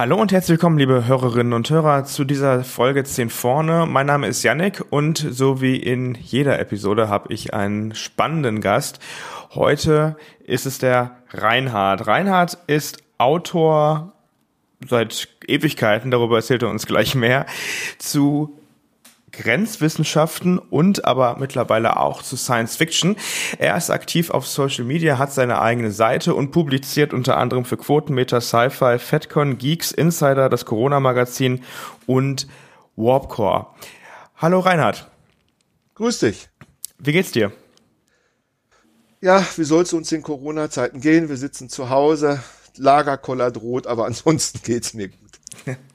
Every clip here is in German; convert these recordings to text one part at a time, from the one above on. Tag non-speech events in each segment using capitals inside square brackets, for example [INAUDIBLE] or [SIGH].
Hallo und herzlich willkommen, liebe Hörerinnen und Hörer, zu dieser Folge 10 vorne. Mein Name ist Yannick und so wie in jeder Episode habe ich einen spannenden Gast. Heute ist es der Reinhard. Reinhard ist Autor seit Ewigkeiten, darüber erzählt er uns gleich mehr, zu Grenzwissenschaften und aber mittlerweile auch zu Science Fiction. Er ist aktiv auf Social Media, hat seine eigene Seite und publiziert unter anderem für Quotenmeter, Sci-Fi, FedCon, Geeks, Insider, das Corona-Magazin und Warpcore. Hallo Reinhard. Grüß dich. Wie geht's dir? Ja, wie soll es uns in Corona-Zeiten gehen? Wir sitzen zu Hause, Lagerkoller droht, aber [LAUGHS] ansonsten geht's mir gut. [LAUGHS]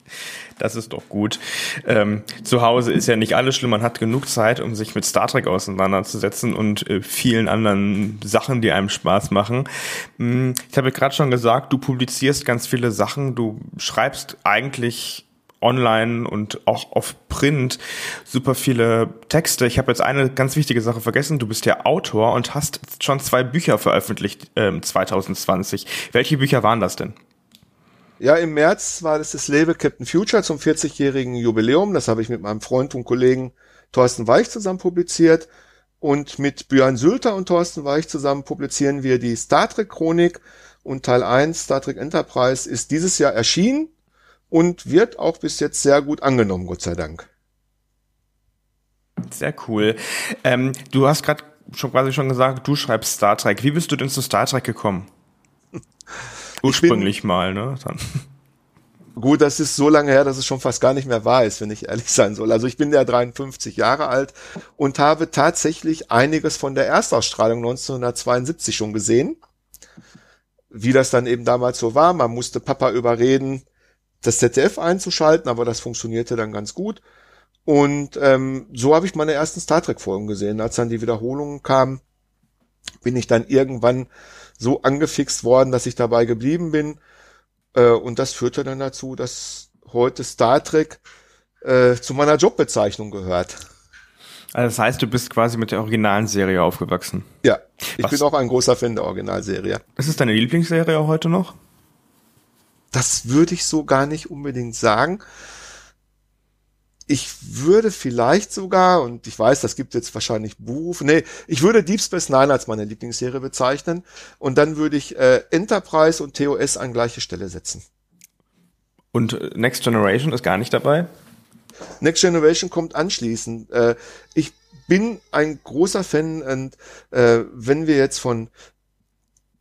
Das ist doch gut. Ähm, zu Hause ist ja nicht alles schlimm. Man hat genug Zeit, um sich mit Star Trek auseinanderzusetzen und äh, vielen anderen Sachen, die einem Spaß machen. Hm, ich habe gerade schon gesagt, du publizierst ganz viele Sachen. Du schreibst eigentlich online und auch auf Print super viele Texte. Ich habe jetzt eine ganz wichtige Sache vergessen. Du bist ja Autor und hast schon zwei Bücher veröffentlicht äh, 2020. Welche Bücher waren das denn? Ja, im März war das das Label Captain Future zum 40-jährigen Jubiläum. Das habe ich mit meinem Freund und Kollegen Thorsten Weich zusammen publiziert. Und mit Björn Sülter und Thorsten Weich zusammen publizieren wir die Star Trek Chronik. Und Teil 1, Star Trek Enterprise, ist dieses Jahr erschienen und wird auch bis jetzt sehr gut angenommen, Gott sei Dank. Sehr cool. Ähm, du hast gerade schon quasi schon gesagt, du schreibst Star Trek. Wie bist du denn zu Star Trek gekommen? [LAUGHS] Ursprünglich bin, mal, ne? Dann. Gut, das ist so lange her, dass es schon fast gar nicht mehr wahr ist, wenn ich ehrlich sein soll. Also ich bin ja 53 Jahre alt und habe tatsächlich einiges von der Erstausstrahlung 1972 schon gesehen. Wie das dann eben damals so war. Man musste Papa überreden, das ZDF einzuschalten, aber das funktionierte dann ganz gut. Und ähm, so habe ich meine ersten Star Trek-Folgen gesehen. Als dann die Wiederholungen kamen, bin ich dann irgendwann so angefixt worden, dass ich dabei geblieben bin. Äh, und das führte dann dazu, dass heute Star Trek äh, zu meiner Jobbezeichnung gehört. Also das heißt, du bist quasi mit der originalen Serie aufgewachsen. Ja, ich Was? bin auch ein großer Fan der Originalserie. Ist es deine Lieblingsserie heute noch? Das würde ich so gar nicht unbedingt sagen ich würde vielleicht sogar, und ich weiß, das gibt jetzt wahrscheinlich Berufe, nee, ich würde Deep Space Nine als meine Lieblingsserie bezeichnen und dann würde ich äh, Enterprise und TOS an gleiche Stelle setzen. Und äh, Next Generation ist gar nicht dabei? Next Generation kommt anschließend. Äh, ich bin ein großer Fan und äh, wenn wir jetzt von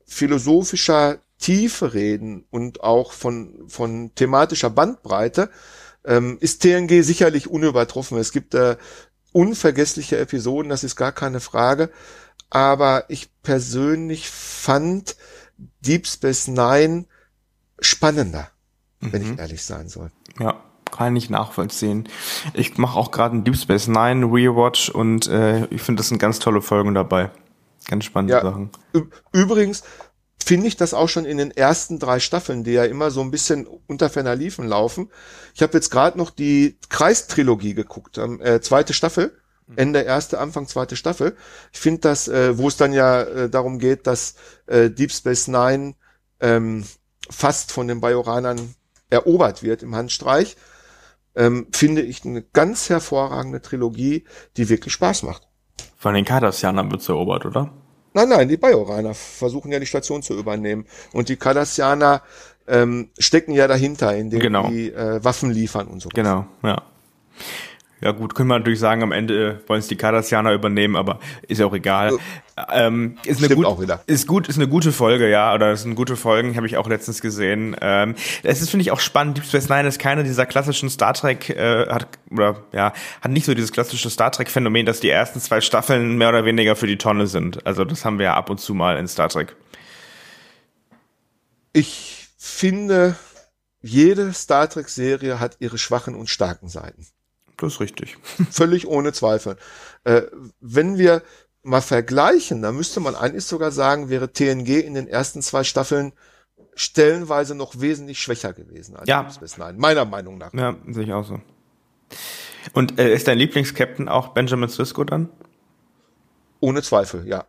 philosophischer Tiefe reden und auch von, von thematischer Bandbreite, ähm, ist TNG sicherlich unübertroffen. Es gibt äh, unvergessliche Episoden, das ist gar keine Frage. Aber ich persönlich fand Deep Space Nine spannender, mhm. wenn ich mhm. ehrlich sein soll. Ja, kann ich nachvollziehen. Ich mache auch gerade einen Deep Space Nine Rewatch und äh, ich finde, das sind ganz tolle Folgen dabei. Ganz spannende ja, Sachen. Übrigens, finde ich das auch schon in den ersten drei Staffeln, die ja immer so ein bisschen unter ferner Liefen laufen. Ich habe jetzt gerade noch die Kreistrilogie geguckt, ähm, äh, zweite Staffel, mhm. Ende erste, Anfang zweite Staffel. Ich finde das, äh, wo es dann ja äh, darum geht, dass äh, Deep Space Nine ähm, fast von den Bajoranern erobert wird im Handstreich, ähm, finde ich eine ganz hervorragende Trilogie, die wirklich Spaß macht. Von den Cardassianern wird's erobert, oder? Nein, nein, die Bajoraner versuchen ja die Station zu übernehmen. Und die Cardassianer ähm, stecken ja dahinter, indem genau. die äh, Waffen liefern und so. Genau, ja. Ja gut, können wir natürlich sagen, am Ende wollen es die Cardassianer übernehmen, aber ist ja auch egal. Ähm, ist eine gut, auch wieder. Ist gut, ist eine gute Folge, ja, oder ist eine gute Folgen, habe ich auch letztens gesehen. Ähm, es ist finde ich auch spannend. Deep Space Nine ist keine dieser klassischen Star Trek äh, hat oder ja hat nicht so dieses klassische Star Trek Phänomen, dass die ersten zwei Staffeln mehr oder weniger für die Tonne sind. Also das haben wir ja ab und zu mal in Star Trek. Ich finde, jede Star Trek Serie hat ihre schwachen und starken Seiten. Das ist richtig. [LAUGHS] Völlig ohne Zweifel. Äh, wenn wir mal vergleichen, dann müsste man eigentlich sogar sagen, wäre TNG in den ersten zwei Staffeln stellenweise noch wesentlich schwächer gewesen als ja. Space Nine, meiner Meinung nach. Ja, sehe ich auch so. Und äh, ist dein Lieblingskapitän auch Benjamin Sisko dann? Ohne Zweifel, ja.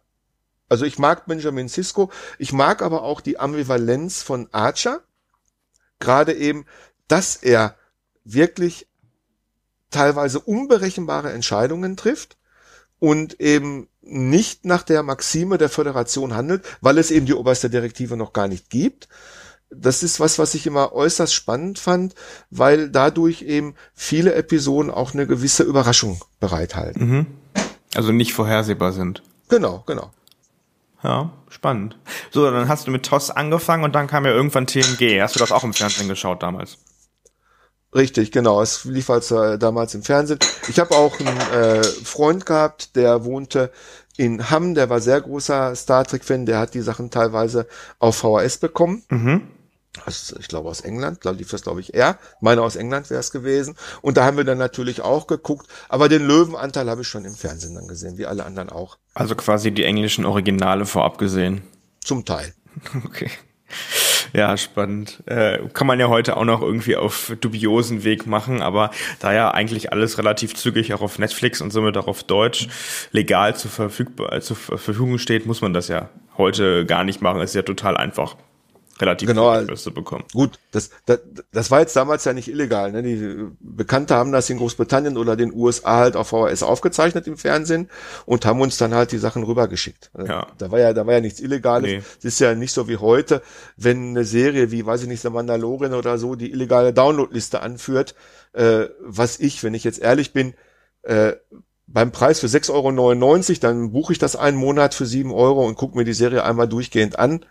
Also ich mag Benjamin Sisko, ich mag aber auch die Ambivalenz von Archer. Gerade eben, dass er wirklich teilweise unberechenbare Entscheidungen trifft und eben nicht nach der Maxime der Föderation handelt, weil es eben die oberste Direktive noch gar nicht gibt. Das ist was, was ich immer äußerst spannend fand, weil dadurch eben viele Episoden auch eine gewisse Überraschung bereithalten. Mhm. Also nicht vorhersehbar sind. Genau, genau. Ja, spannend. So, dann hast du mit TOS angefangen und dann kam ja irgendwann TNG. Hast du das auch im Fernsehen geschaut damals? Richtig, genau. Es lief als äh, damals im Fernsehen. Ich habe auch einen äh, Freund gehabt, der wohnte in Hamm, der war sehr großer Star Trek-Fan, der hat die Sachen teilweise auf VHS bekommen. Mhm. Also, ich glaube aus England, da lief das glaube ich er. Meine aus England wäre es gewesen. Und da haben wir dann natürlich auch geguckt. Aber den Löwenanteil habe ich schon im Fernsehen dann gesehen, wie alle anderen auch. Also quasi die englischen Originale vorab gesehen. Zum Teil. [LAUGHS] Okay. Ja, spannend. Äh, kann man ja heute auch noch irgendwie auf dubiosen Weg machen, aber da ja eigentlich alles relativ zügig auch auf Netflix und somit auch auf Deutsch legal zur, zur Verfügung steht, muss man das ja heute gar nicht machen. ist ja total einfach relativ genau, zu bekommen. Gut, das, das, das war jetzt damals ja nicht illegal. Ne? Die Bekannte haben das in Großbritannien oder den USA halt auf VHS aufgezeichnet im Fernsehen und haben uns dann halt die Sachen rübergeschickt. Also ja. Da war ja, da war ja nichts Illegales. Nee. Das ist ja nicht so wie heute, wenn eine Serie wie, weiß ich nicht, The Mandalorian oder so die illegale Downloadliste anführt, äh, was ich, wenn ich jetzt ehrlich bin, äh, beim Preis für 6,99 Euro, dann buche ich das einen Monat für 7 Euro und gucke mir die Serie einmal durchgehend an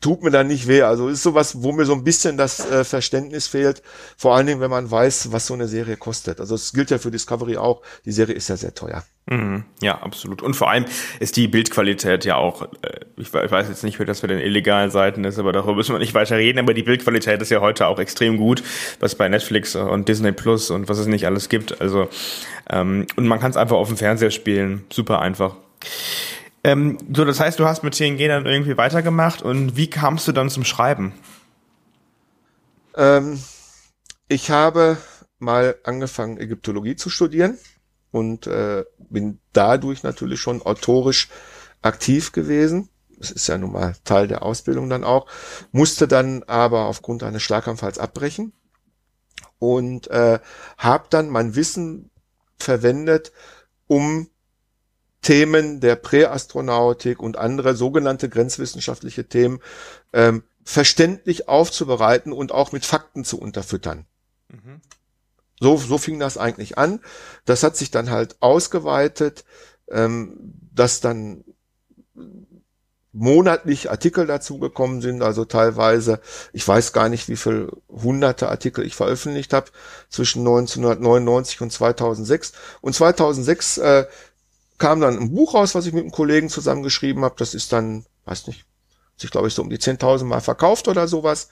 tut mir dann nicht weh. Also ist sowas, wo mir so ein bisschen das äh, Verständnis fehlt. Vor allen Dingen, wenn man weiß, was so eine Serie kostet. Also es gilt ja für Discovery auch. Die Serie ist ja sehr teuer. Mhm, ja, absolut. Und vor allem ist die Bildqualität ja auch, äh, ich, weiß jetzt nicht, wie das bei den illegalen Seiten ist, aber darüber müssen wir nicht weiter reden. Aber die Bildqualität ist ja heute auch extrem gut, was bei Netflix und Disney Plus und was es nicht alles gibt. Also ähm, und man kann es einfach auf dem Fernseher spielen. Super einfach. Ähm, so, das heißt, du hast mit TNG dann irgendwie weitergemacht und wie kamst du dann zum Schreiben? Ähm, ich habe mal angefangen, Ägyptologie zu studieren und äh, bin dadurch natürlich schon autorisch aktiv gewesen. Das ist ja nun mal Teil der Ausbildung dann auch. Musste dann aber aufgrund eines Schlaganfalls abbrechen und äh, habe dann mein Wissen verwendet, um Themen der Präastronautik und andere sogenannte grenzwissenschaftliche Themen ähm, verständlich aufzubereiten und auch mit Fakten zu unterfüttern. Mhm. So, so fing das eigentlich an. Das hat sich dann halt ausgeweitet, ähm, dass dann monatlich Artikel dazugekommen sind, also teilweise, ich weiß gar nicht, wie viel hunderte Artikel ich veröffentlicht habe zwischen 1999 und 2006. Und 2006 äh, kam dann ein Buch raus, was ich mit einem Kollegen zusammengeschrieben habe. Das ist dann, weiß nicht, sich glaube ich so um die 10.000 Mal verkauft oder sowas.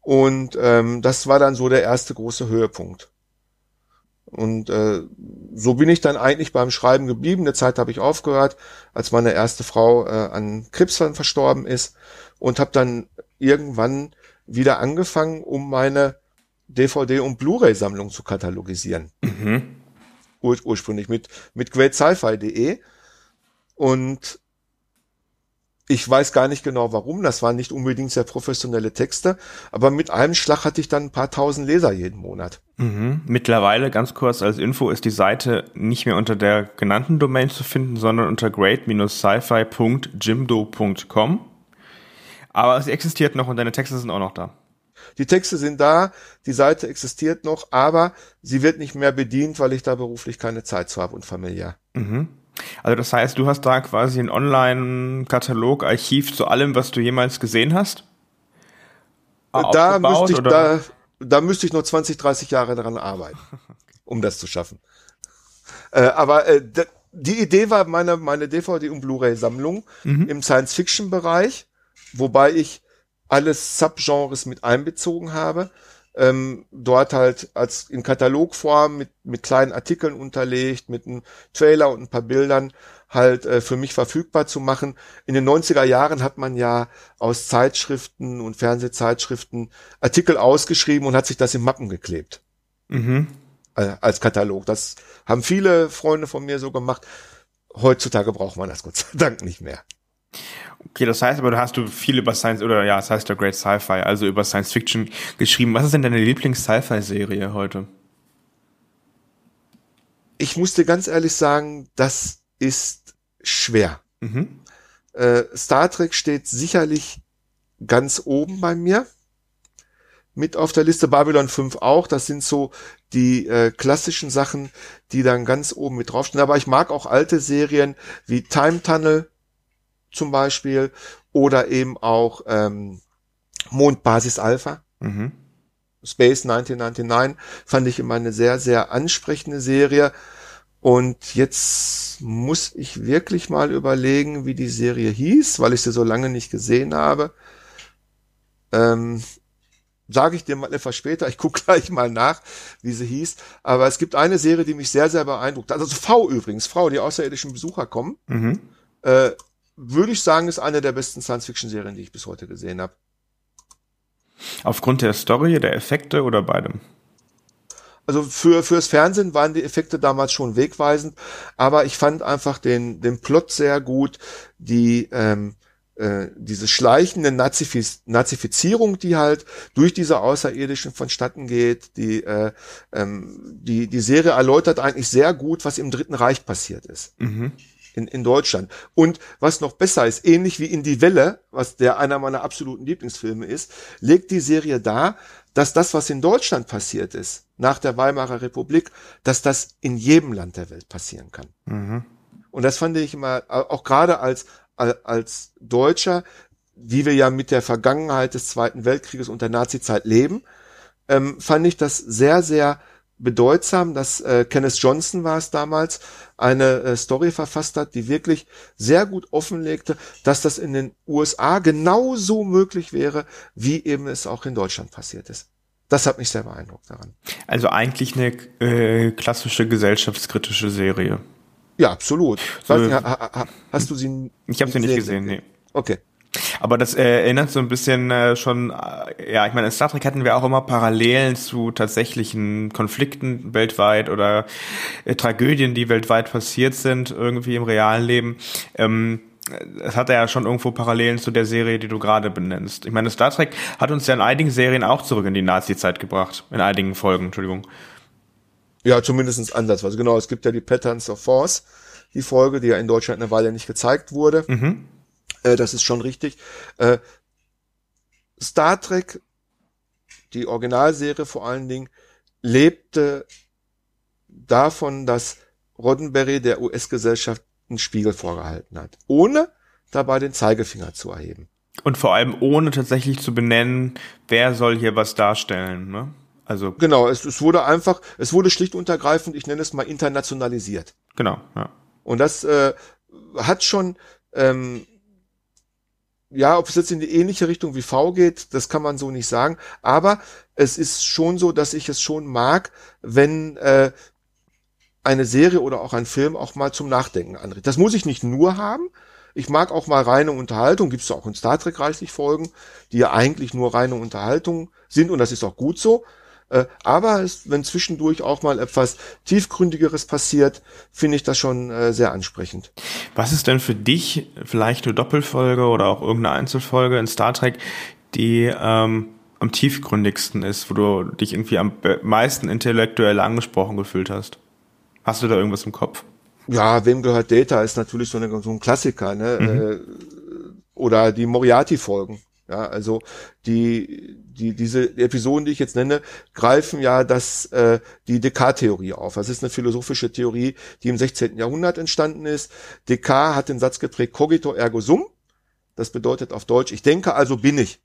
Und ähm, das war dann so der erste große Höhepunkt. Und äh, so bin ich dann eigentlich beim Schreiben geblieben. Eine Zeit habe ich aufgehört, als meine erste Frau äh, an Krebs verstorben ist und habe dann irgendwann wieder angefangen, um meine DVD- und Blu-ray-Sammlung zu katalogisieren. Mhm ur ursprünglich mit, mit greatsci-fi.de. Und ich weiß gar nicht genau warum, das waren nicht unbedingt sehr professionelle Texte, aber mit einem Schlag hatte ich dann ein paar tausend Leser jeden Monat. Mhm. Mittlerweile, ganz kurz als Info, ist die Seite nicht mehr unter der genannten Domain zu finden, sondern unter great-sci-fi.jimdo.com. Aber sie existiert noch und deine Texte sind auch noch da. Die Texte sind da, die Seite existiert noch, aber sie wird nicht mehr bedient, weil ich da beruflich keine Zeit zu habe und familiär. Mhm. Also das heißt, du hast da quasi ein Online-Katalog, Archiv zu allem, was du jemals gesehen hast? Da müsste ich, da, da müsste ich noch 20, 30 Jahre daran arbeiten, [LAUGHS] um das zu schaffen. Äh, aber äh, die Idee war meine, meine DVD- und Blu-ray-Sammlung mhm. im Science-Fiction-Bereich, wobei ich alle Subgenres mit einbezogen habe. Ähm, dort halt als in Katalogform mit, mit kleinen Artikeln unterlegt, mit einem Trailer und ein paar Bildern halt äh, für mich verfügbar zu machen. In den 90er Jahren hat man ja aus Zeitschriften und Fernsehzeitschriften Artikel ausgeschrieben und hat sich das in Mappen geklebt. Mhm. Äh, als Katalog. Das haben viele Freunde von mir so gemacht. Heutzutage braucht man das Gott sei Dank nicht mehr. Okay, das heißt aber, du hast du viel über Science, oder ja, es heißt ja Great Sci-Fi, also über Science Fiction geschrieben. Was ist denn deine Lieblings-Sci-Fi-Serie heute? Ich muss dir ganz ehrlich sagen, das ist schwer. Mhm. Äh, Star Trek steht sicherlich ganz oben bei mir. Mit auf der Liste Babylon 5 auch. Das sind so die äh, klassischen Sachen, die dann ganz oben mit draufstehen. Aber ich mag auch alte Serien wie Time Tunnel zum Beispiel oder eben auch ähm, Mondbasis Alpha. Mhm. Space 1999 fand ich immer eine sehr, sehr ansprechende Serie. Und jetzt muss ich wirklich mal überlegen, wie die Serie hieß, weil ich sie so lange nicht gesehen habe. Ähm, Sage ich dir mal etwas später. Ich gucke [LAUGHS] gleich mal nach, wie sie hieß. Aber es gibt eine Serie, die mich sehr, sehr beeindruckt. Also V übrigens, V, die außerirdischen Besucher kommen. Mhm. Äh, würde ich sagen, ist eine der besten Science-Fiction-Serien, die ich bis heute gesehen habe. Aufgrund der Story, der Effekte oder beidem? Also für fürs Fernsehen waren die Effekte damals schon wegweisend, aber ich fand einfach den den Plot sehr gut, die ähm, äh, diese schleichende Nazifiz Nazifizierung, die halt durch diese Außerirdischen vonstatten geht, die äh, ähm, die die Serie erläutert eigentlich sehr gut, was im Dritten Reich passiert ist. Mhm in, in Deutschland. Und was noch besser ist, ähnlich wie in Die Welle, was der einer meiner absoluten Lieblingsfilme ist, legt die Serie dar, dass das, was in Deutschland passiert ist, nach der Weimarer Republik, dass das in jedem Land der Welt passieren kann. Mhm. Und das fand ich immer, auch gerade als, als Deutscher, die wir ja mit der Vergangenheit des Zweiten Weltkrieges und der Nazizeit leben, ähm, fand ich das sehr, sehr bedeutsam, dass äh, Kenneth Johnson war es damals, eine äh, Story verfasst hat, die wirklich sehr gut offenlegte, dass das in den USA genauso möglich wäre, wie eben es auch in Deutschland passiert ist. Das hat mich sehr beeindruckt daran. Also eigentlich eine äh, klassische gesellschaftskritische Serie. Ja, absolut. So, nicht, ha, ha, hast du sie? Ich habe sie nicht gesehen, nee. Okay. Aber das äh, erinnert so ein bisschen äh, schon, äh, ja, ich meine, in Star Trek hatten wir auch immer Parallelen zu tatsächlichen Konflikten weltweit oder äh, Tragödien, die weltweit passiert sind, irgendwie im realen Leben. Ähm, es hat ja schon irgendwo Parallelen zu der Serie, die du gerade benennst. Ich meine, Star Trek hat uns ja in einigen Serien auch zurück in die Nazi-Zeit gebracht. In einigen Folgen, Entschuldigung. Ja, zumindest andersweise. Genau, es gibt ja die Patterns of Force, die Folge, die ja in Deutschland eine Weile nicht gezeigt wurde. Mhm. Äh, das ist schon richtig. Äh, Star Trek, die Originalserie vor allen Dingen, lebte davon, dass Roddenberry der US-Gesellschaft einen Spiegel vorgehalten hat, ohne dabei den Zeigefinger zu erheben. Und vor allem ohne tatsächlich zu benennen, wer soll hier was darstellen, ne? Also genau, es, es wurde einfach, es wurde schlicht und ergreifend, ich nenne es mal internationalisiert. Genau, ja. Und das äh, hat schon ähm, ja, ob es jetzt in die ähnliche Richtung wie V geht, das kann man so nicht sagen. Aber es ist schon so, dass ich es schon mag, wenn äh, eine Serie oder auch ein Film auch mal zum Nachdenken anregt. Das muss ich nicht nur haben. Ich mag auch mal reine Unterhaltung. Gibt es auch in Star Trek reichlich Folgen, die ja eigentlich nur reine Unterhaltung sind und das ist auch gut so. Äh, aber es, wenn zwischendurch auch mal etwas tiefgründigeres passiert, finde ich das schon äh, sehr ansprechend. Was ist denn für dich vielleicht eine Doppelfolge oder auch irgendeine Einzelfolge in Star Trek, die ähm, am tiefgründigsten ist, wo du dich irgendwie am meisten intellektuell angesprochen gefühlt hast? Hast du da irgendwas im Kopf? Ja, wem gehört Data ist natürlich so, eine, so ein Klassiker, ne? Mhm. Äh, oder die Moriarty-Folgen Ja, also die, die, diese Episoden, die ich jetzt nenne, greifen ja das, äh, die Descartes-Theorie auf. Das ist eine philosophische Theorie, die im 16. Jahrhundert entstanden ist. Descartes hat den Satz geprägt, cogito ergo sum. Das bedeutet auf Deutsch, ich denke, also bin ich.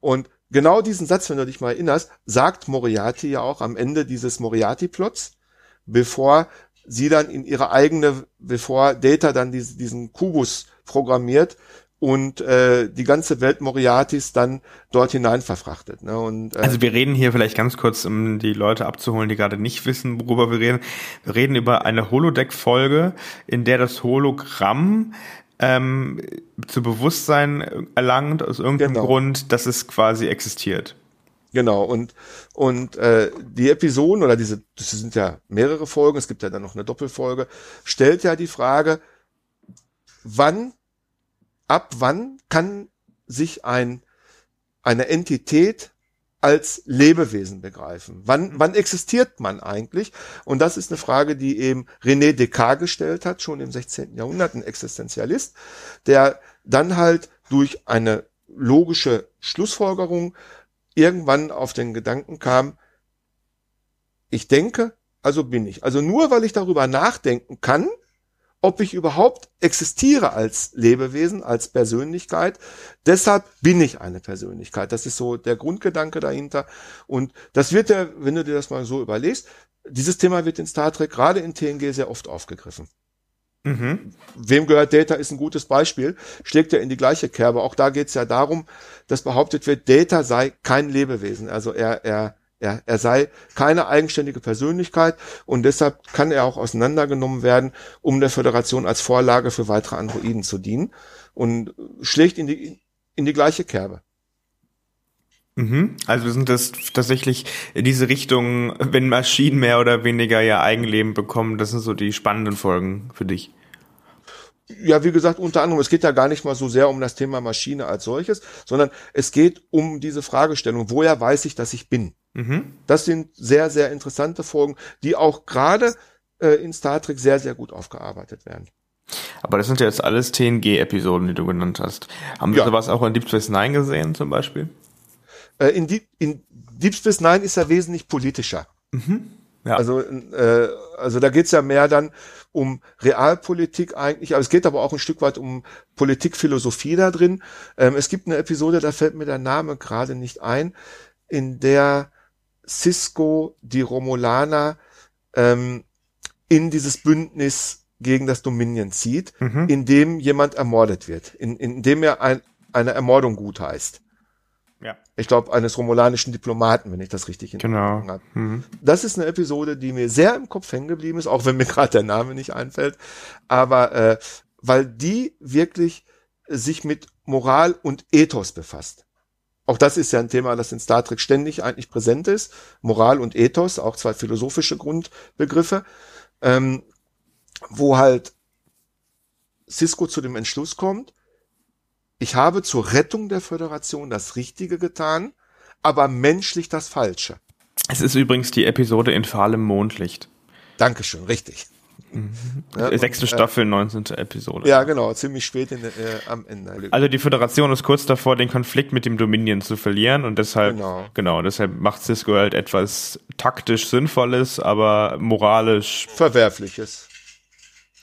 Und genau diesen Satz, wenn du dich mal erinnerst, sagt Moriarty ja auch am Ende dieses Moriarty-Plots, bevor sie dann in ihre eigene, bevor Data dann diese, diesen Kubus programmiert und äh, die ganze Welt Moriartys dann dort hinein verfrachtet. Ne? Und, äh, also wir reden hier vielleicht ganz kurz, um die Leute abzuholen, die gerade nicht wissen, worüber wir reden. Wir reden über eine Holodeck-Folge, in der das Hologramm ähm, zu Bewusstsein erlangt, aus irgendeinem genau. Grund, dass es quasi existiert. Genau, und, und äh, die Episoden oder diese, das sind ja mehrere Folgen, es gibt ja dann noch eine Doppelfolge, stellt ja die Frage, wann, ab wann kann sich ein, eine Entität als Lebewesen begreifen? Wann, mhm. wann existiert man eigentlich? Und das ist eine Frage, die eben René Descartes gestellt hat, schon im 16. Jahrhundert, ein Existenzialist, der dann halt durch eine logische Schlussfolgerung irgendwann auf den Gedanken kam, ich denke, also bin ich. Also nur weil ich darüber nachdenken kann, ob ich überhaupt existiere als Lebewesen, als Persönlichkeit. Deshalb bin ich eine Persönlichkeit. Das ist so der Grundgedanke dahinter. Und das wird ja, wenn du dir das mal so überlegst, dieses Thema wird in Star Trek gerade in TNG sehr oft aufgegriffen. Mhm. Wem gehört Data ist ein gutes Beispiel, schlägt ja in die gleiche Kerbe. Auch da geht es ja darum, dass behauptet wird, Data sei kein Lebewesen. Also er, er, er, er sei keine eigenständige Persönlichkeit und deshalb kann er auch auseinandergenommen werden, um der Föderation als Vorlage für weitere Androiden zu dienen und schlägt in die, in die gleiche Kerbe. Mhm. Also sind das tatsächlich diese Richtung, wenn Maschinen mehr oder weniger ihr Eigenleben bekommen, das sind so die spannenden Folgen für dich. Ja, wie gesagt, unter anderem, es geht ja gar nicht mal so sehr um das Thema Maschine als solches, sondern es geht um diese Fragestellung, woher weiß ich, dass ich bin? Mhm. Das sind sehr, sehr interessante Folgen, die auch gerade äh, in Star Trek sehr, sehr gut aufgearbeitet werden. Aber das sind ja jetzt alles TNG-Episoden, die du genannt hast. Haben wir ja. sowas auch in Deep Space Nine gesehen zum Beispiel? Äh, in, Deep, in Deep Space Nine ist er wesentlich politischer. Mhm. Ja. Also, äh, also da geht's ja mehr dann um Realpolitik eigentlich, aber es geht aber auch ein Stück weit um Politikphilosophie da drin. Ähm, es gibt eine Episode, da fällt mir der Name gerade nicht ein, in der Cisco die Romulaner ähm, in dieses Bündnis gegen das Dominion zieht, mhm. in dem jemand ermordet wird, in, in dem er ein, eine Ermordung gutheißt. Ja. Ich glaube, eines romulanischen Diplomaten, wenn ich das richtig in genau. habe. Mhm. Das ist eine Episode, die mir sehr im Kopf hängen geblieben ist, auch wenn mir [LAUGHS] gerade der Name nicht einfällt. Aber äh, weil die wirklich sich mit Moral und Ethos befasst. Auch das ist ja ein Thema, das in Star Trek ständig eigentlich präsent ist. Moral und Ethos, auch zwei philosophische Grundbegriffe, ähm, wo halt Cisco zu dem Entschluss kommt, ich habe zur Rettung der Föderation das Richtige getan, aber menschlich das Falsche. Es ist übrigens die Episode in fahlem Mondlicht. Dankeschön, richtig. Ja, Sechste und, äh, Staffel, 19. Episode. Ja, genau, ziemlich spät in, äh, am Ende. Also die Föderation ist kurz davor, den Konflikt mit dem Dominion zu verlieren und deshalb, genau, genau deshalb macht Cisco halt etwas taktisch Sinnvolles, aber moralisch Verwerfliches.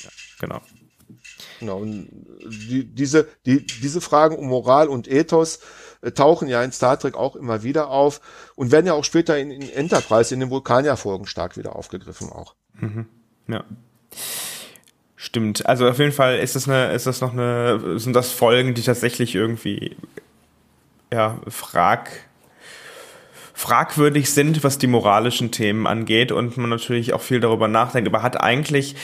Ja, genau. Genau, und die, diese, die, diese Fragen um Moral und Ethos äh, tauchen ja in Star Trek auch immer wieder auf und werden ja auch später in, in Enterprise, in den Vulkanier-Folgen stark wieder aufgegriffen auch. Mhm. Ja. Stimmt. Also auf jeden Fall ist das eine, ist das noch eine, sind das Folgen, die tatsächlich irgendwie ja, frag, fragwürdig sind, was die moralischen Themen angeht und man natürlich auch viel darüber nachdenkt. Aber hat eigentlich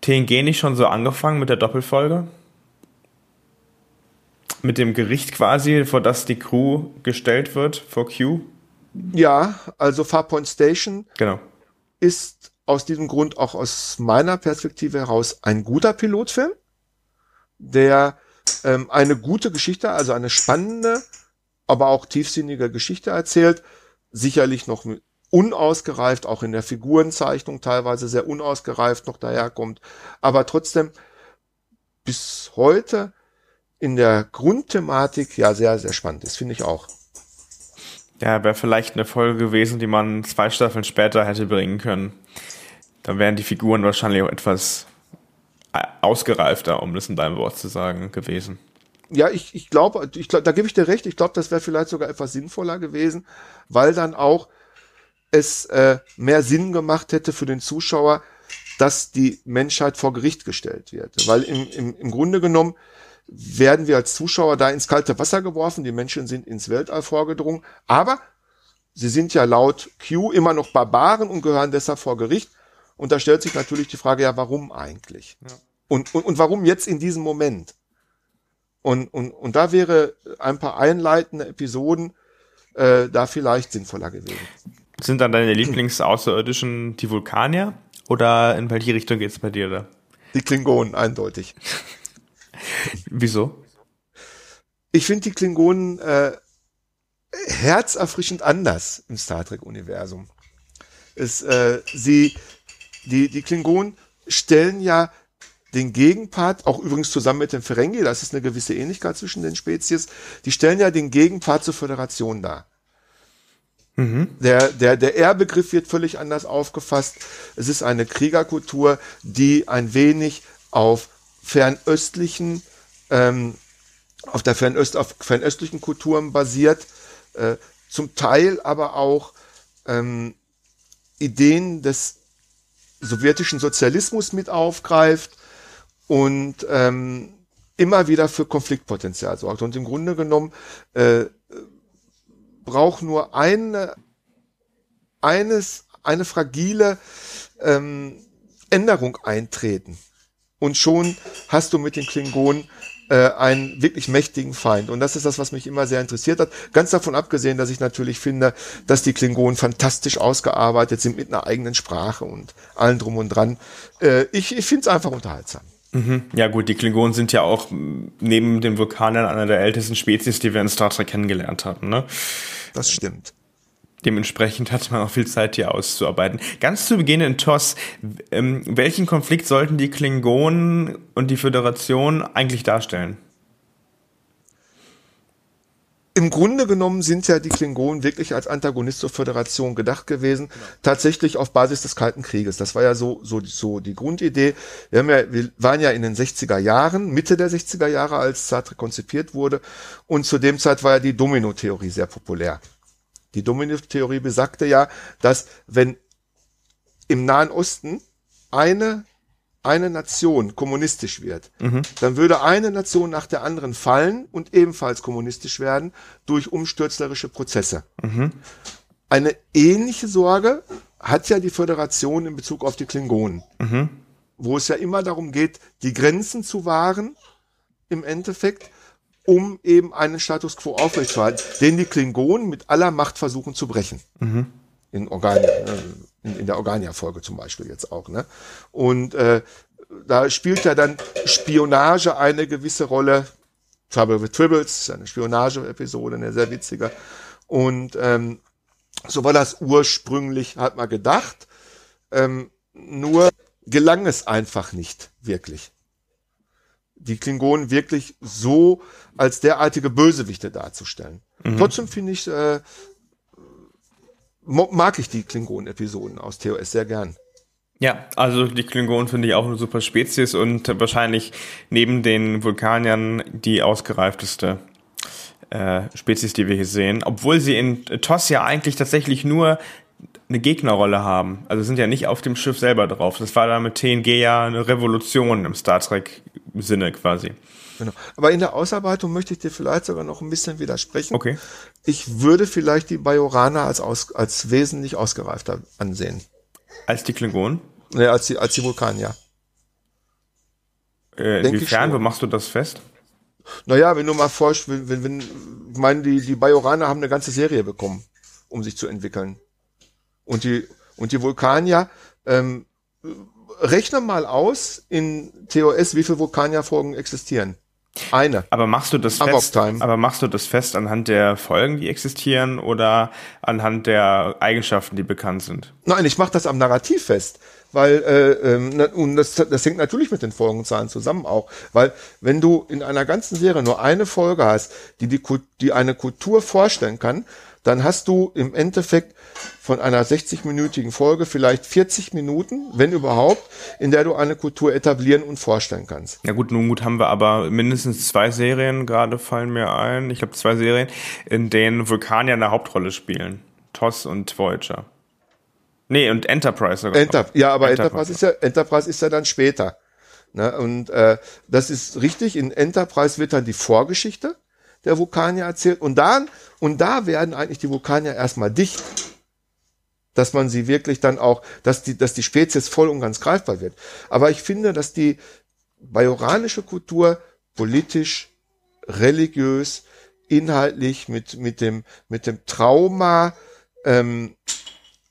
TNG nicht schon so angefangen mit der Doppelfolge? Mit dem Gericht quasi, vor das die Crew gestellt wird, vor Q? Ja, also Farpoint Station genau. ist aus diesem Grund auch aus meiner Perspektive heraus ein guter Pilotfilm, der ähm, eine gute Geschichte, also eine spannende, aber auch tiefsinnige Geschichte erzählt. Sicherlich noch unausgereift, auch in der Figurenzeichnung teilweise sehr unausgereift noch daherkommt, aber trotzdem bis heute in der Grundthematik ja sehr, sehr spannend ist, finde ich auch. Ja, wäre vielleicht eine Folge gewesen, die man zwei Staffeln später hätte bringen können. Dann wären die Figuren wahrscheinlich auch etwas äh, ausgereifter, um das in deinem Wort zu sagen, gewesen. Ja, ich, ich glaube, ich glaub, da gebe ich dir recht, ich glaube, das wäre vielleicht sogar etwas sinnvoller gewesen, weil dann auch es äh, mehr Sinn gemacht hätte für den Zuschauer, dass die Menschheit vor Gericht gestellt wird. Weil im, im, im Grunde genommen werden wir als Zuschauer da ins kalte Wasser geworfen, die Menschen sind ins Weltall vorgedrungen, aber sie sind ja laut Q immer noch Barbaren und gehören deshalb vor Gericht. Und da stellt sich natürlich die Frage, ja, warum eigentlich? Ja. Und, und, und warum jetzt in diesem Moment? Und, und, und da wäre ein paar einleitende Episoden äh, da vielleicht sinnvoller gewesen. Sind dann deine Lieblingsaußerirdischen die Vulkanier? Oder in welche Richtung geht's bei dir da? Die Klingonen, eindeutig. [LAUGHS] Wieso? Ich finde die Klingonen äh, herzerfrischend anders im Star Trek-Universum. Äh, sie, die, die Klingonen stellen ja den Gegenpart, auch übrigens zusammen mit den Ferengi, das ist eine gewisse Ähnlichkeit zwischen den Spezies, die stellen ja den Gegenpart zur Föderation dar. Mhm. Der, der, der R-Begriff wird völlig anders aufgefasst. Es ist eine Kriegerkultur, die ein wenig auf fernöstlichen, ähm, auf der Fernöst, auf fernöstlichen Kulturen basiert, äh, zum Teil aber auch ähm, Ideen des sowjetischen Sozialismus mit aufgreift und ähm, immer wieder für Konfliktpotenzial sorgt. Und im Grunde genommen äh, braucht nur eine, eines, eine fragile ähm, Änderung eintreten. Und schon hast du mit den Klingonen äh, einen wirklich mächtigen Feind. Und das ist das, was mich immer sehr interessiert hat. Ganz davon abgesehen, dass ich natürlich finde, dass die Klingonen fantastisch ausgearbeitet sind mit einer eigenen Sprache und allen drum und dran. Äh, ich ich finde es einfach unterhaltsam. Mhm. Ja gut, die Klingonen sind ja auch neben den Vulkanern einer der ältesten Spezies, die wir in Star Trek kennengelernt hatten. Ne? Das stimmt. Dementsprechend hatte man auch viel Zeit, hier auszuarbeiten. Ganz zu Beginn in TOS, ähm, welchen Konflikt sollten die Klingonen und die Föderation eigentlich darstellen? Im Grunde genommen sind ja die Klingonen wirklich als Antagonist zur Föderation gedacht gewesen, genau. tatsächlich auf Basis des Kalten Krieges. Das war ja so, so, so die Grundidee. Wir, haben ja, wir waren ja in den 60er Jahren, Mitte der 60er Jahre, als Star Trek konzipiert wurde. Und zu dem Zeit war ja die Domino-Theorie sehr populär. Die Domino-Theorie besagte ja, dass wenn im Nahen Osten eine eine Nation kommunistisch wird, mhm. dann würde eine Nation nach der anderen fallen und ebenfalls kommunistisch werden durch umstürzlerische Prozesse. Mhm. Eine ähnliche Sorge hat ja die Föderation in Bezug auf die Klingonen, mhm. wo es ja immer darum geht, die Grenzen zu wahren im Endeffekt, um eben einen Status quo aufrechtzuerhalten, den die Klingonen mit aller Macht versuchen zu brechen. Mhm. In Organia, äh, in, in der Organia-Folge zum Beispiel jetzt auch. Ne? Und äh, da spielt ja dann Spionage eine gewisse Rolle. Trouble with Tribbles, eine Spionage-Episode, eine sehr witzige. Und ähm, so war das ursprünglich, hat man gedacht. Ähm, nur gelang es einfach nicht wirklich. Die Klingonen wirklich so als derartige Bösewichte darzustellen. Mhm. Trotzdem finde ich, äh, mag ich die Klingonen-Episoden aus TOS sehr gern. Ja, also die Klingonen finde ich auch eine super Spezies und wahrscheinlich neben den Vulkaniern die ausgereifteste äh, Spezies, die wir hier sehen. Obwohl sie in TOS ja eigentlich tatsächlich nur eine Gegnerrolle haben. Also sind ja nicht auf dem Schiff selber drauf. Das war da mit TNG ja eine Revolution im Star Trek-Sinne quasi. Genau. Aber in der Ausarbeitung möchte ich dir vielleicht sogar noch ein bisschen widersprechen. Okay. Ich würde vielleicht die Bajoraner als, aus, als wesentlich ausgereifter ansehen. Als die Klingonen? Ne, als die, als die Vulkanier. Äh, inwiefern? Wo machst du das fest? Naja, wenn du mal forschst, wenn, wenn, wenn, ich meine, die, die Bajoraner haben eine ganze Serie bekommen, um sich zu entwickeln. Und die, und die Vulkanier, ähm, rechne mal aus in TOS, wie viele Vulkanier-Folgen existieren. Eine. Aber machst du das Amok fest? Time. Aber machst du das fest anhand der Folgen, die existieren, oder anhand der Eigenschaften, die bekannt sind? Nein, ich mache das am Narrativ fest, weil äh, ähm, und das, das hängt natürlich mit den Folgenzahlen zusammen auch, weil wenn du in einer ganzen Serie nur eine Folge hast, die die, Kul- die eine Kultur vorstellen kann, dann hast du im Endeffekt von einer 60-minütigen Folge vielleicht 40 Minuten, wenn überhaupt, in der du eine Kultur etablieren und vorstellen kannst. Ja gut, nun gut haben wir aber mindestens zwei Serien, gerade fallen mir ein. Ich glaube zwei Serien, in denen Vulkanier eine Hauptrolle spielen. TOS und Voyager. Nee, und Enterprise sogar. Enter ja, aber Enterprise. Enterprise ist ja, Enterprise ist ja dann später. Ne? Und äh, das ist richtig, in Enterprise wird dann die Vorgeschichte der Vulkanier erzählt und dann, und da werden eigentlich die Vulkanier erstmal dicht. Dass man sie wirklich dann auch, dass die, dass die Spezies voll und ganz greifbar wird. Aber ich finde, dass die bajoranische Kultur politisch, religiös, inhaltlich mit, mit dem, mit dem Trauma, ähm,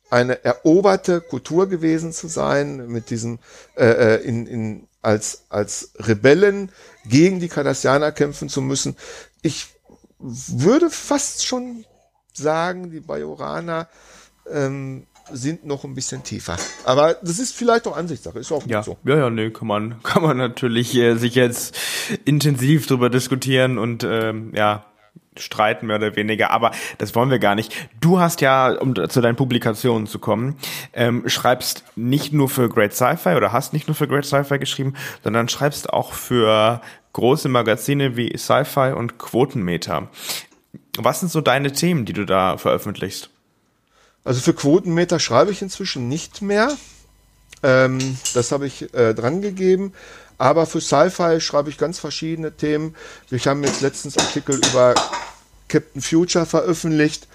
eine eroberte Kultur gewesen zu sein, mit diesem äh, äh, in, in, als, als Rebellen gegen die Cardassianer kämpfen zu müssen. Ich würde fast schon sagen, die Bajoraner ähm, sind noch ein bisschen tiefer. Aber das ist vielleicht auch Ansichtssache, ist auch gut Ja, so. ja, ja, nee, kann man, [LAUGHS] kann man natürlich äh, sich jetzt intensiv drüber diskutieren und ähm, ja, streiten mehr oder weniger, aber das wollen wir gar nicht. Du hast ja, um zu deinen Publikationen zu kommen, ähm, schreibst nicht nur für Great Sci-Fi oder hast nicht nur für Great Sci-Fi geschrieben, sondern schreibst auch für große Magazine wie Sci-Fi und Quotenmeter. Was sind so deine Themen, die du da veröffentlichst? Also für Quotenmeter schreibe ich inzwischen nicht mehr. Ähm, das habe ich äh, dran gegeben. Aber für Sci-Fi schreibe ich ganz verschiedene Themen. Wir haben jetzt letztens Artikel über Captain Future veröffentlicht.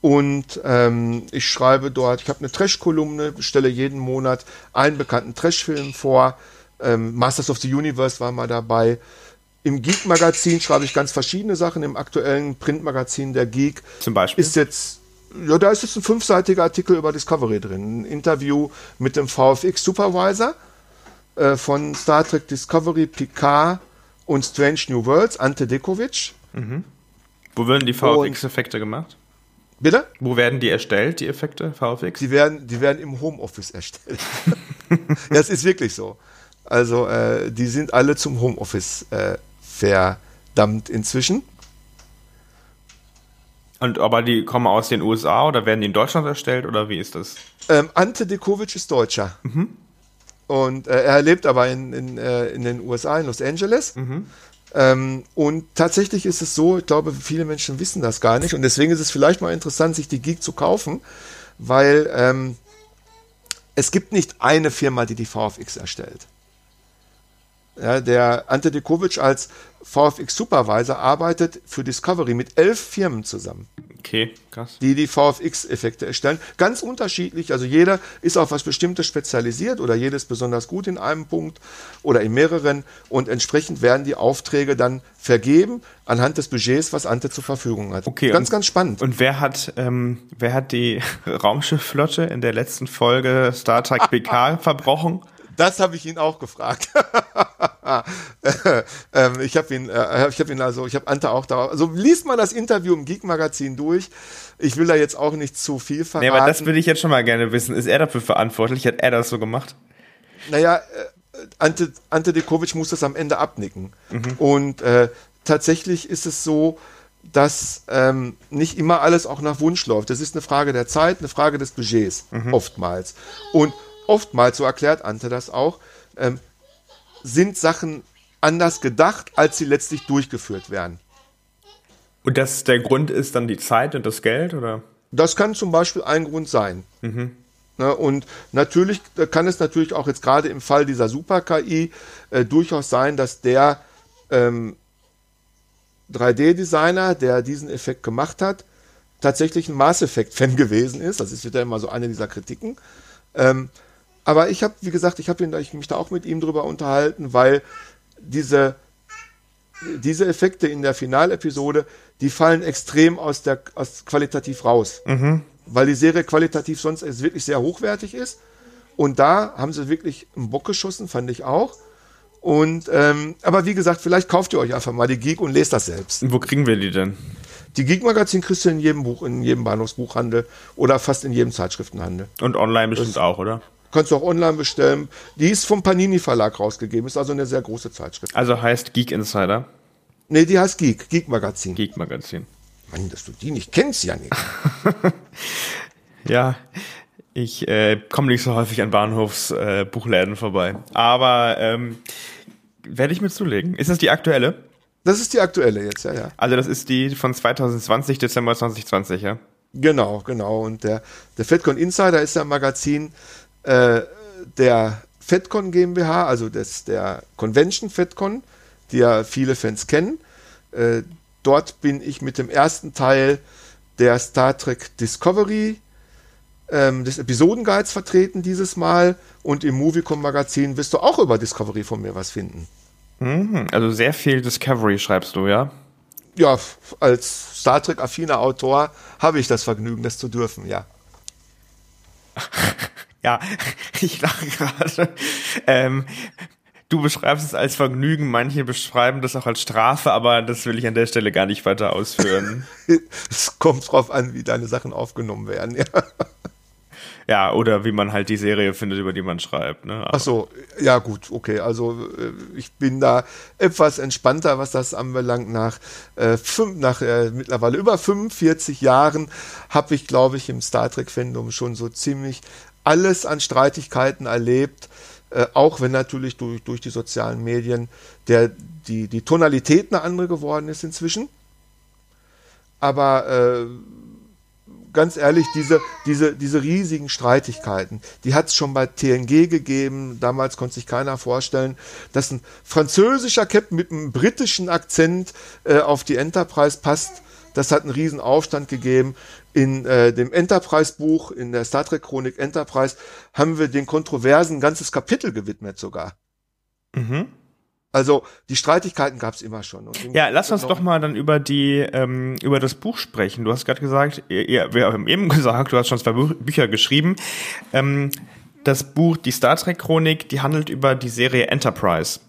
Und ähm, ich schreibe dort, ich habe eine Trash-Kolumne, stelle jeden Monat einen bekannten Trash-Film vor. Ähm, Masters of the Universe war mal dabei. Im Geek-Magazin schreibe ich ganz verschiedene Sachen. Im aktuellen Printmagazin der Geek Zum Beispiel? ist jetzt, ja, da ist jetzt ein fünfseitiger Artikel über Discovery drin. Ein Interview mit dem VFX Supervisor äh, von Star Trek Discovery, Picard und Strange New Worlds, Ante Dekovic. Wo werden die VFX-Effekte gemacht? Bitte? Wo werden die erstellt, die Effekte, VFX? Die werden, die werden im Homeoffice erstellt. [LAUGHS] das ist wirklich so. Also, äh, die sind alle zum Homeoffice äh, verdammt inzwischen. Und aber die kommen aus den USA oder werden die in Deutschland erstellt oder wie ist das? Ähm, Ante Dekovic ist Deutscher. Und äh, er lebt aber in, in, äh, in den USA, in Los Angeles. Ähm, und tatsächlich ist es so, ich glaube, viele Menschen wissen das gar nicht. Und deswegen ist es vielleicht mal interessant, sich die Geek zu kaufen, weil ähm, es gibt nicht eine Firma, die die VFX erstellt. Ja, der Ante Dekovic als VFX Supervisor arbeitet für Discovery mit elf Firmen zusammen Okay, krass. die die VFX-Effekte erstellen. Ganz unterschiedlich, also jeder ist auf was Bestimmtes spezialisiert oder jedes besonders gut in einem Punkt oder in mehreren und entsprechend werden die Aufträge dann vergeben anhand des Budgets, was Ante zur Verfügung hat. Okay, ganz, und- ganz spannend. Und wer hat, ähm, wer hat die [LAUGHS] Raumschiffflotte in der letzten Folge Star Trek [LAUGHS] PK verbrochen? Das habe ich ihn auch gefragt. [LAUGHS] ähm, ich habe ihn, äh, ich habe ihn also, ich habe Ante auch da. Also liest mal das Interview im Geek Magazin durch. Ich will da jetzt auch nicht zu viel verraten. Nee, aber das würde ich jetzt schon mal gerne wissen. Ist er dafür verantwortlich? Hat er das so gemacht? Naja, äh, Ante, Ante Dekovic muss das am Ende abnicken. Und äh, tatsächlich ist es so, dass ähm, nicht immer alles auch nach Wunsch läuft. Das ist eine Frage der Zeit, eine Frage des Budgets, oftmals. Und oftmals, so erklärt Ante das auch, ähm, sind Sachen anders gedacht, als sie letztlich durchgeführt werden. Und das der Grund ist dann die Zeit und das Geld, oder? Das kann zum Beispiel ein Grund sein. Ne, und natürlich kann es natürlich auch jetzt gerade im Fall dieser Super-KI äh, durchaus sein, dass der ähm, 3D-Designer, der diesen Effekt gemacht hat, tatsächlich ein Mass Effect-Fan [LAUGHS] gewesen ist. Das ist wieder immer so eine dieser Kritiken. Ähm, aber ich habe, wie gesagt, ich habe mich da auch mit ihm drüber unterhalten, weil diese, diese Effekte in der Finalepisode, die fallen extrem aus der aus qualitativ raus. Weil die Serie qualitativ sonst wirklich sehr hochwertig ist. Und da haben sie wirklich einen Bock geschossen, fand ich auch. Und ähm, aber wie gesagt, vielleicht kauft ihr euch einfach mal die Geek und lest das selbst. Wo kriegen wir die denn? Die Geek-Magazin kriegst du in jedem Buch, in jedem Bahnhofsbuchhandel oder fast in jedem Zeitschriftenhandel. Und online bestimmt das auch, oder? Kannst du auch online bestellen. Die ist vom Panini Verlag rausgegeben, ist also eine sehr große Zeitschrift. Also heißt Geek Insider? Nee, die heißt Geek, Geek Magazin. Geek Magazin. Mann, dass du die nicht kennst, Janik. [LAUGHS] ja, ich äh, komme nicht so häufig an Bahnhofsbuchläden äh, vorbei. Aber ähm, werde ich mir zulegen. Ist das die aktuelle? Das ist die aktuelle jetzt, ja, ja. Also das ist die von 2020, Dezember 2020, ja? Genau, genau. Und der, der FedCon Insider ist ja ein Magazin äh, der FedCon GmbH, also des, der Convention FedCon, die ja viele Fans kennen. Äh, dort bin ich mit dem ersten Teil der Star Trek Discovery ähm, des Episodenguides vertreten dieses Mal und im Moviecom Magazin wirst du auch über Discovery von mir was finden. Mhm, also sehr viel Discovery schreibst du, ja? Ja, als Star Trek-affiner Autor habe ich das Vergnügen, das zu dürfen, ja. [LAUGHS] ja, [LAUGHS] ich lache gerade. Ähm, du beschreibst es als Vergnügen, manche beschreiben das auch als Strafe, aber das will ich an der Stelle gar nicht weiter ausführen. [LAUGHS] es kommt drauf an, wie deine Sachen aufgenommen werden, ja. Ja, oder wie man halt die Serie findet, über die man schreibt. Ne? Ach so, ja gut, okay. Also äh, ich bin da etwas entspannter, was das anbelangt. Nach, äh, fünf, nach äh, mittlerweile über 45 Jahren habe ich, glaube ich, im Star Trek-Fandom schon so ziemlich alles an Streitigkeiten erlebt. Äh, auch wenn natürlich durch, durch die sozialen Medien der, die, die Tonalität eine andere geworden ist inzwischen. Aber äh, ganz ehrlich, diese, diese, diese riesigen Streitigkeiten, die hat es schon bei TNG gegeben. Damals konnte sich keiner vorstellen, dass ein französischer Captain mit einem britischen Akzent äh, auf die Enterprise passt. Das hat einen riesen Aufstand gegeben. In äh, dem Enterprise-Buch, in der Star Trek-Chronik Enterprise, haben wir den Kontroversen ein ganzes Kapitel gewidmet sogar. Mhm. Also die Streitigkeiten gab es immer schon. ja, lass uns doch mal dann über die ähm, über das Buch sprechen. Du hast gerade gesagt, ihr, wir haben eben [LAUGHS] gesagt, du hast schon zwei Bücher geschrieben. Ähm, das Buch, die Star Trek Chronik, die handelt über die Serie Enterprise.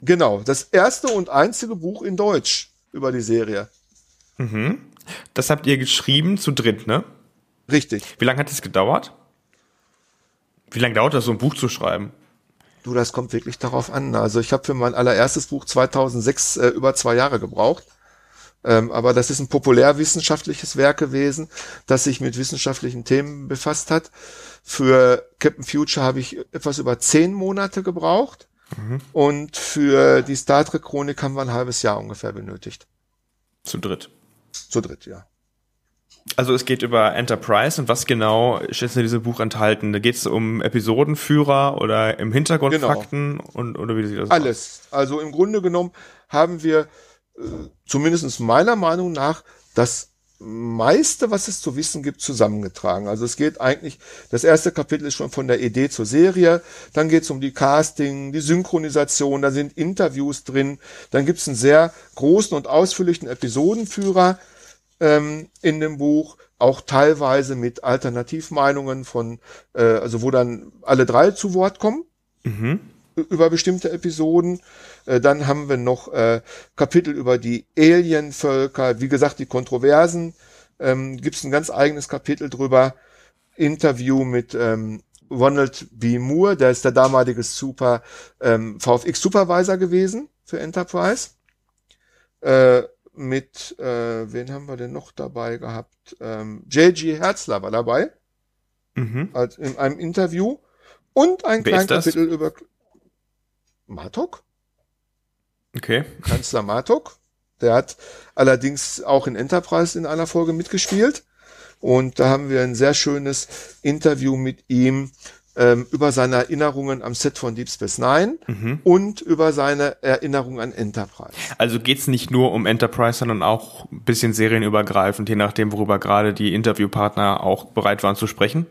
Genau, das erste und einzige Buch in Deutsch über die Serie. Mhm. Das habt ihr geschrieben zu dritt, ne? Richtig. Wie lange hat es gedauert? Wie lange dauert das, so ein Buch zu schreiben? Du, das kommt wirklich darauf an. Also ich habe für mein allererstes Buch 2006 äh, über zwei Jahre gebraucht. Ähm, aber das ist ein populärwissenschaftliches Werk gewesen, das sich mit wissenschaftlichen Themen befasst hat. Für Captain Future habe ich etwas über zehn Monate gebraucht. Mhm. Und für die Star Trek Chronik haben wir ein halbes Jahr ungefähr benötigt. Zu dritt. Zu dritt, ja. Also es geht über Enterprise und was genau ist in diesem Buch enthalten? Da geht es um Episodenführer oder im Hintergrund genau. Fakten und oder wie sieht das Alles. Aus? Also im Grunde genommen haben wir äh, zumindest meiner Meinung nach das meiste, was es zu wissen gibt, zusammengetragen. Also es geht eigentlich, das erste Kapitel ist schon von der Idee zur Serie, dann geht es um die Casting, die Synchronisation, da sind Interviews drin, dann gibt es einen sehr großen und ausführlichen Episodenführer, ähm, in dem Buch, auch teilweise mit Alternativmeinungen von, äh, also wo dann alle drei zu Wort kommen mhm. über bestimmte Episoden. Äh, dann haben wir noch äh, Kapitel über die Alienvölker, wie gesagt, die Kontroversen. Ähm, Gibt es ein ganz eigenes Kapitel drüber. Interview mit ähm, Ronald B. Moore, der ist der damalige Super ähm, VFX Supervisor gewesen für Enterprise. Äh, mit, äh, wen haben wir denn noch dabei gehabt? Ähm, J.G. Herzler war dabei. Mhm. Als in einem Interview. Und ein kleines Kapitel über Matok. Okay. Kanzler Matok. Der hat allerdings auch in Enterprise in einer Folge mitgespielt. Und da haben wir ein sehr schönes Interview mit ihm ähm, über seine Erinnerungen am Set von Deep Space Nine mhm. und über seine Erinnerung an Enterprise. Also geht's nicht nur um Enterprise, sondern auch ein bisschen serienübergreifend, je nachdem, worüber gerade die Interviewpartner auch bereit waren zu sprechen?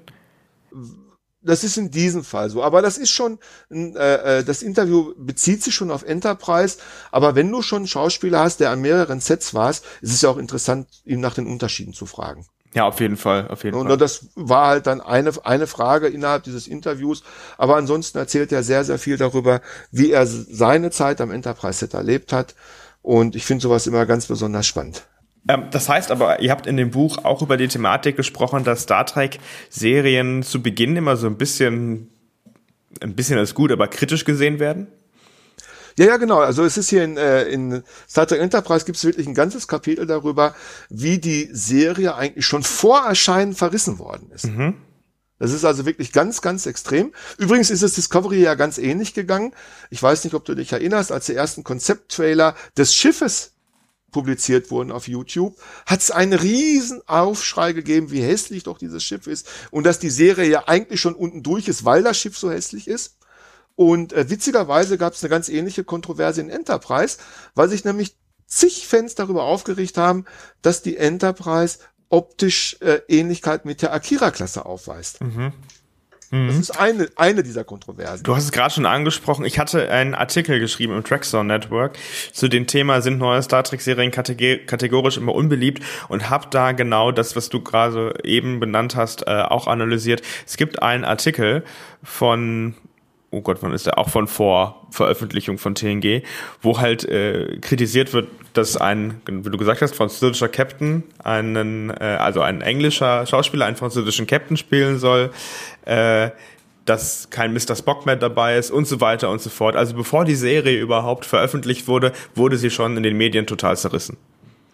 Das ist in diesem Fall so, aber das ist schon, äh, äh, das Interview bezieht sich schon auf Enterprise, aber wenn du schon einen Schauspieler hast, der an mehreren Sets warst, ist es ja auch interessant, ihm nach den Unterschieden zu fragen. Ja, auf jeden Fall, auf jeden und Fall. das war halt dann eine, eine Frage innerhalb dieses Interviews. Aber ansonsten erzählt er sehr, sehr viel darüber, wie er seine Zeit am Enterprise Set erlebt hat. Und ich finde sowas immer ganz besonders spannend. Ähm, das heißt aber, ihr habt in dem Buch auch über die Thematik gesprochen, dass Star Trek Serien zu Beginn immer so ein bisschen, ein bisschen als gut, aber kritisch gesehen werden? Ja, ja, genau. Also es ist hier in, äh, in Star Trek Enterprise gibt es wirklich ein ganzes Kapitel darüber, wie die Serie eigentlich schon vor Erscheinen verrissen worden ist. Mhm. Das ist also wirklich ganz, ganz extrem. Übrigens ist es Discovery ja ganz ähnlich gegangen. Ich weiß nicht, ob du dich erinnerst, als die ersten Konzepttrailer des Schiffes publiziert wurden auf YouTube, hat es einen riesen Aufschrei gegeben, wie hässlich doch dieses Schiff ist und dass die Serie ja eigentlich schon unten durch ist, weil das Schiff so hässlich ist. Und äh, witzigerweise gab es eine ganz ähnliche Kontroverse in Enterprise, weil sich nämlich zig Fans darüber aufgeregt haben, dass die Enterprise optisch äh, Ähnlichkeit mit der Akira-Klasse aufweist. Mhm. Mhm. Das ist eine, eine dieser Kontroversen. Du hast es gerade schon angesprochen. Ich hatte einen Artikel geschrieben im Trackzone Network zu dem Thema, sind neue Star Trek-Serien kategorisch immer unbeliebt und habe da genau das, was du gerade eben benannt hast, äh, auch analysiert. Es gibt einen Artikel von oh Gott, wann ist der? Auch von vor Veröffentlichung von TNG, wo halt äh, kritisiert wird, dass ein, wie du gesagt hast, französischer Captain einen, äh, also ein englischer Schauspieler einen französischen Captain spielen soll, äh, dass kein Mr. Spock mehr dabei ist und so weiter und so fort. Also bevor die Serie überhaupt veröffentlicht wurde, wurde sie schon in den Medien total zerrissen.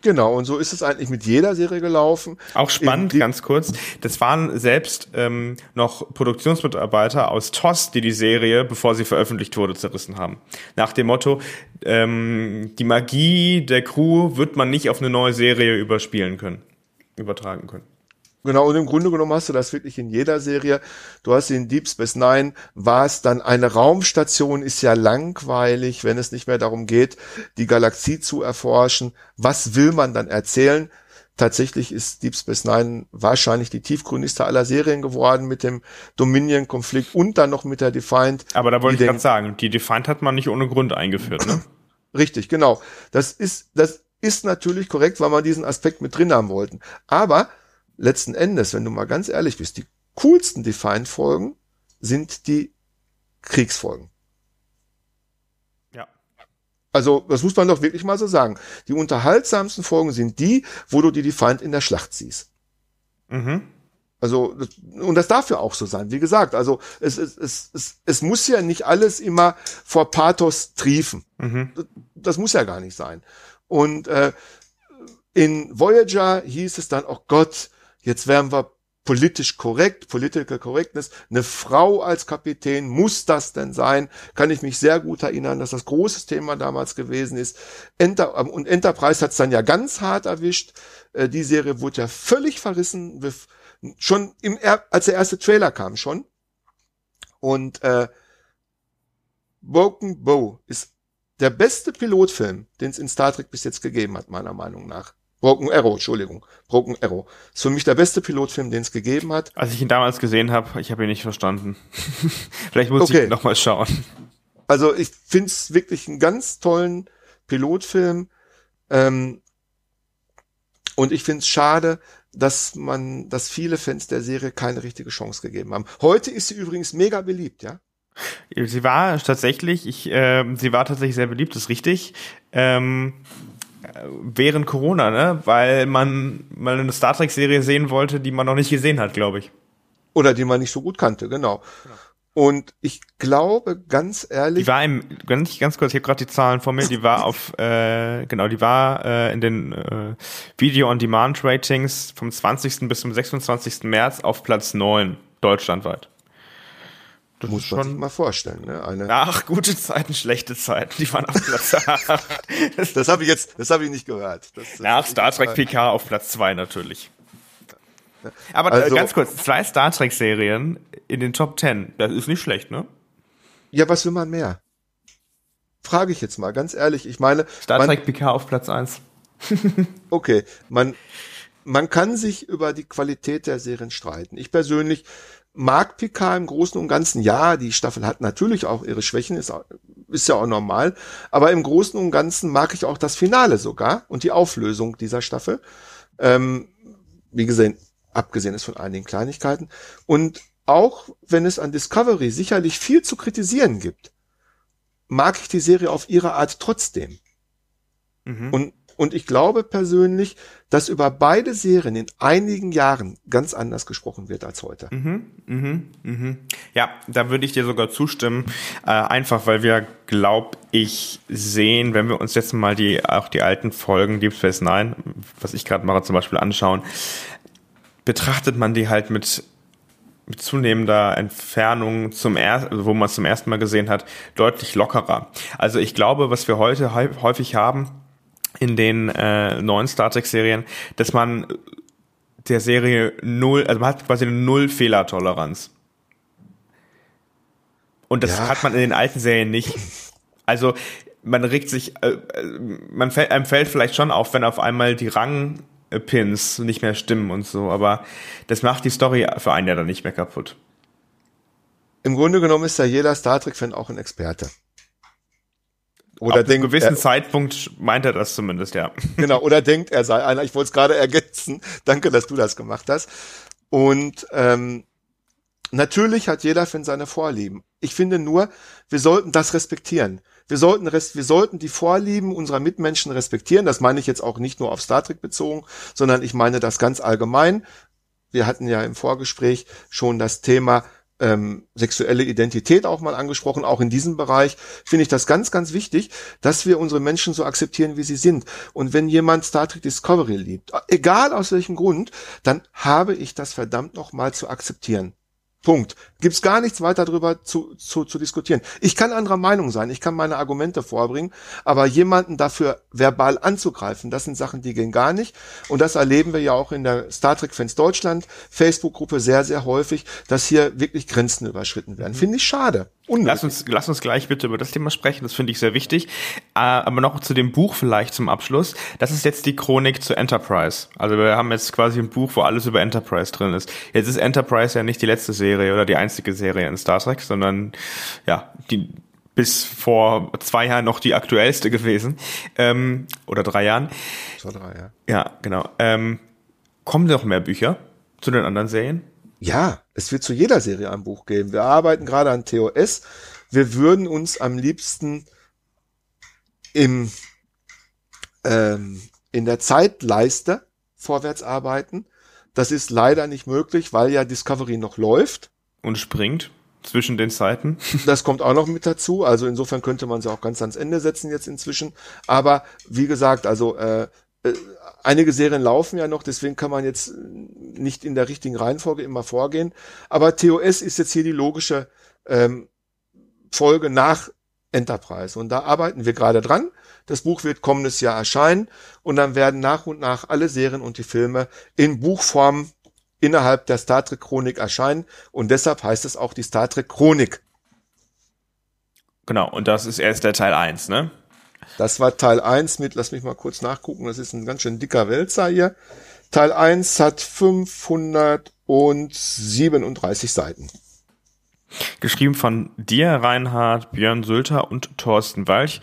Genau, und so ist es eigentlich mit jeder Serie gelaufen. Auch spannend, ganz kurz. Das waren selbst ähm, noch Produktionsmitarbeiter aus TOS, die die Serie, bevor sie veröffentlicht wurde, zerrissen haben. Nach dem Motto, ähm, die Magie der Crew wird man nicht auf eine neue Serie überspielen können, übertragen können. Genau, und im Grunde genommen hast du das wirklich in jeder Serie. Du hast in Deep Space Nine, war es dann eine Raumstation, ist ja langweilig, wenn es nicht mehr darum geht, die Galaxie zu erforschen. Was will man dann erzählen? Tatsächlich ist Deep Space Nine wahrscheinlich die tiefgründigste aller Serien geworden mit dem Dominion-Konflikt und dann noch mit der Defiant. Aber da wollte ich gerade sagen, die Defiant hat man nicht ohne Grund eingeführt, ne? [CLEARS THROAT] Richtig, genau. Das ist, das ist natürlich korrekt, weil man diesen Aspekt mit drin haben wollten. Aber letzten Endes, wenn du mal ganz ehrlich bist, die coolsten Defined-Folgen sind die Kriegsfolgen. Ja. Also, das muss man doch wirklich mal so sagen. Die unterhaltsamsten Folgen sind die, wo du die Defiant in der Schlacht siehst. Mhm. Also, und das darf ja auch so sein. Wie gesagt, also es, es, es, es, es muss ja nicht alles immer vor Pathos triefen. Mhm. Das, das, muss ja gar nicht sein. Und äh, in Voyager hieß es dann, oh Gott, Jetzt wären wir politisch korrekt, Political Correctness. Eine Frau als Kapitän, muss das denn sein? Kann ich mich sehr gut erinnern, dass das großes Thema damals gewesen ist. Enter ähm, und Enterprise hat es dann ja ganz hart erwischt. Äh, die Serie wurde ja völlig verrissen, schon im, als der erste Trailer kam schon. Und äh, Broken Bow ist der beste Pilotfilm, den es in Star Trek bis jetzt gegeben hat, meiner Meinung nach. Broken Arrow, Entschuldigung. Broken Arrow. Ist für mich der beste Pilotfilm, den es gegeben hat. Als ich ihn damals gesehen habe, ich habe ihn nicht verstanden. [LAUGHS] Vielleicht muss okay. ich noch mal schauen. Also ich finde es wirklich einen ganz tollen Pilotfilm. Ähm, und ich finde es schade, dass man, dass viele Fans der Serie keine richtige Chance gegeben haben. Heute ist sie übrigens mega beliebt, ja. Sie war tatsächlich, ich, äh, sie war tatsächlich sehr beliebt, ist richtig. Ähm, während Corona, ne? Weil man mal eine Star Trek Serie sehen wollte, die man noch nicht gesehen hat, glaube ich. Oder die man nicht so gut kannte, genau. genau. Und ich glaube, ganz ehrlich. Die war im, ganz, ganz kurz, ich habe gerade die Zahlen vor mir, die war auf, [LAUGHS] äh, genau, die war äh, in den äh, Video-on-Demand-Ratings vom 20. bis zum 26. März auf Platz 9 deutschlandweit. Das muss man schon sich mal vorstellen. Ne? Eine Ach, gute Zeiten, schlechte Zeiten, die waren auf Platz [LAUGHS] 8. das das habe ich jetzt, das habe ich nicht gehört. Das, das Nach Star Trek PK auf Platz 2 natürlich. Aber äh, also, ganz kurz, zwei Star Trek Serien in den Top 10, das ist nicht schlecht, ne? Ja, was will man mehr? Frage ich jetzt mal, ganz ehrlich. Ich meine. Star Trek PK auf Platz 1. [LAUGHS] okay, man, man kann sich über die Qualität der Serien streiten. Ich persönlich mag Picard im Großen und Ganzen. Ja, die Staffel hat natürlich auch ihre Schwächen, ist, ist ja auch normal. Aber im Großen und Ganzen mag ich auch das Finale sogar und die Auflösung dieser Staffel. Ähm, wie gesagt, abgesehen ist von einigen Kleinigkeiten. Und auch wenn es an Discovery sicherlich viel zu kritisieren gibt, mag ich die Serie auf ihre Art trotzdem. Mhm. Und, und ich glaube persönlich, dass über beide Serien in einigen Jahren ganz anders gesprochen wird als heute. Mhm, mhm, mhm. Ja, da würde ich dir sogar zustimmen. Äh, einfach weil wir, glaub ich, sehen, wenn wir uns jetzt mal die auch die alten Folgen Deep Space Nine, was ich gerade mache, zum Beispiel anschauen, betrachtet man die halt mit mit zunehmender Entfernung zum ersten, also wo man es zum ersten Mal gesehen hat, deutlich lockerer. Also ich glaube, was wir heute häufig haben in den äh, neuen Star Trek Serien, dass man der Serie null, also man hat quasi eine null Fehlertoleranz. Und das ja. hat man in den alten Serien nicht. Also man regt sich, äh, man fällt, einem fällt vielleicht schon auf, wenn auf einmal die Rang Pins nicht mehr stimmen und so, aber das macht die Story für einen ja dann nicht mehr kaputt. Im Grunde genommen ist ja jeder Star Trek-Fan auch ein Experte. Oder Ab denkt, einem gewissen er, Zeitpunkt meint er das zumindest, ja. [LAUGHS] Genau, oder denkt, er sei einer. Ich wollte es gerade ergänzen. [LAUGHS] Danke, dass du das gemacht hast. Und ähm, natürlich hat jeder Fan seine Vorlieben. Ich finde nur, wir sollten das respektieren. Wir sollten, wir sollten die Vorlieben unserer Mitmenschen respektieren. Das meine ich jetzt auch nicht nur auf Star Trek bezogen, sondern ich meine das ganz allgemein. Wir hatten ja im Vorgespräch schon das Thema ähm, sexuelle Identität auch mal angesprochen. Auch in diesem Bereich finde ich das ganz, ganz wichtig, dass wir unsere Menschen so akzeptieren, wie sie sind. Und wenn jemand Star Trek Discovery liebt, egal aus welchem Grund, dann habe ich das verdammt noch mal zu akzeptieren. Punkt. Gibt's gar nichts weiter darüber zu, zu, zu diskutieren. Ich kann anderer Meinung sein, ich kann meine Argumente vorbringen, aber jemanden dafür verbal anzugreifen, das sind Sachen, die gehen gar nicht. Und das erleben wir ja auch in der Star Trek Fans Deutschland Facebook-Gruppe sehr, sehr häufig, dass hier wirklich Grenzen überschritten werden. Finde ich schade. Unnötig. Lass uns, lass uns gleich bitte über das Thema sprechen, das finde ich sehr wichtig. Äh, aber noch zu dem Buch vielleicht zum Abschluss. Das ist jetzt die Chronik zu Enterprise. Also wir haben jetzt quasi ein Buch, wo alles über Enterprise drin ist. Jetzt ist Enterprise ja nicht die letzte Serie oder die einzige Serie in Star Trek, sondern ja, die bis vor zwei Jahren noch die aktuellste gewesen. Ähm, oder drei Jahren. Vor drei, ja. Ja, genau. Ähm, kommen noch mehr Bücher zu den anderen Serien? Ja, es wird zu jeder Serie ein Buch geben. Wir arbeiten gerade an TOS. Wir würden uns am liebsten im, ähm, in der Zeitleiste vorwärts arbeiten. Das ist leider nicht möglich, weil ja Discovery noch läuft. Und springt zwischen den Zeiten. [LAUGHS] Das kommt auch noch mit dazu. Also insofern könnte man sie auch ganz ans Ende setzen jetzt inzwischen. Aber wie gesagt, also äh, einige Serien laufen ja noch, deswegen kann man jetzt nicht in der richtigen Reihenfolge immer vorgehen. Aber TOS ist jetzt hier die logische ähm, Folge nach Enterprise. Und da arbeiten wir gerade dran. Das Buch wird kommendes Jahr erscheinen und dann werden nach und nach alle Serien und die Filme in Buchform innerhalb der Star Trek Chronik erscheinen und deshalb heißt es auch die Star Trek Chronik. Genau, und das ist erst der Teil eins, ne? Das war Teil 1 mit, lass mich mal kurz nachgucken, das ist ein ganz schön dicker Wälzer hier. Teil 1 hat 537 Seiten. Geschrieben von dir, Reinhard, Björn Sülter und Thorsten Walch.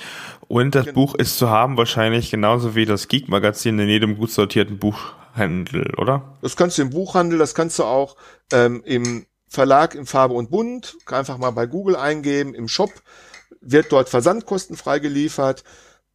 Und das genau. Buch ist zu haben wahrscheinlich genauso wie das Geek-Magazin in jedem gut sortierten Buchhandel, oder? Das kannst du im Buchhandel, das kannst du auch ähm, im Verlag in Farbe und Bunt, einfach mal bei Google eingeben, im Shop wird dort versandkostenfrei geliefert.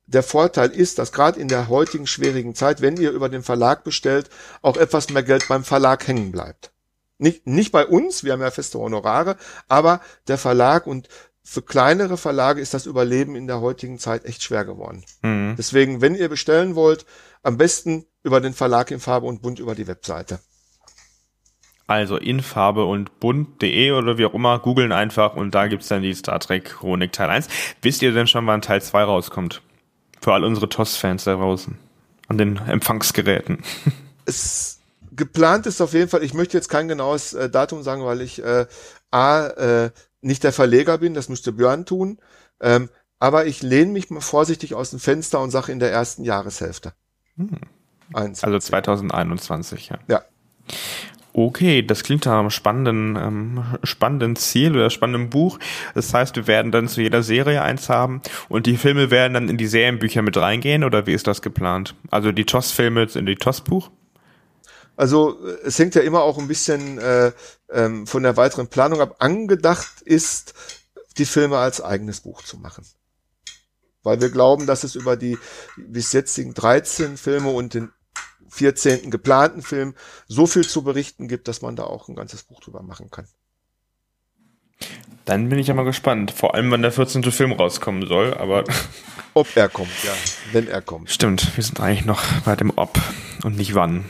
Der Vorteil ist, dass gerade in der heutigen schwierigen Zeit, wenn ihr über den Verlag bestellt, auch etwas mehr Geld beim Verlag hängen bleibt. Nicht, nicht bei uns, wir haben ja feste Honorare, aber der Verlag und für kleinere Verlage ist das Überleben in der heutigen Zeit echt schwer geworden. Mhm. Deswegen, wenn ihr bestellen wollt, am besten über den Verlag in Farbe und Bunt über die Webseite. Also in Farbe und bunt.de oder wie auch immer, googeln einfach und da gibt's dann die Star Trek Chronik Teil 1. Wisst ihr denn schon, wann Teil 2 rauskommt? Für all unsere TOS-Fans da draußen. An den Empfangsgeräten. [LAUGHS] Es geplant ist auf jeden Fall, ich möchte jetzt kein genaues äh, Datum sagen, weil ich äh, A, äh, nicht der Verleger bin, das müsste Björn tun. Ähm, aber ich lehne mich mal vorsichtig aus dem Fenster und sage in der ersten Jahreshälfte. Hm. Also 2021, ja. Ja. Okay, das klingt nach einem spannenden, ähm, spannenden Ziel oder spannenden Buch. Das heißt, wir werden dann zu jeder Serie eins haben und die Filme werden dann in die Serienbücher mit reingehen oder wie ist das geplant? Also die TOS-Filme in die TOS-Buch? Also es hängt ja immer auch ein bisschen äh, ähm, von der weiteren Planung ab. Angedacht ist, die Filme als eigenes Buch zu machen. Weil wir glauben, dass es über die bis jetzigen 13 Filme und den 14. geplanten Film so viel zu berichten gibt, dass man da auch ein ganzes Buch drüber machen kann. Dann bin ich ja mal gespannt. Vor allem, wann der 14. Film rauskommen soll, aber. [LAUGHS] Ob er kommt, ja. Wenn er kommt. Stimmt, wir sind eigentlich noch bei dem Ob und nicht wann.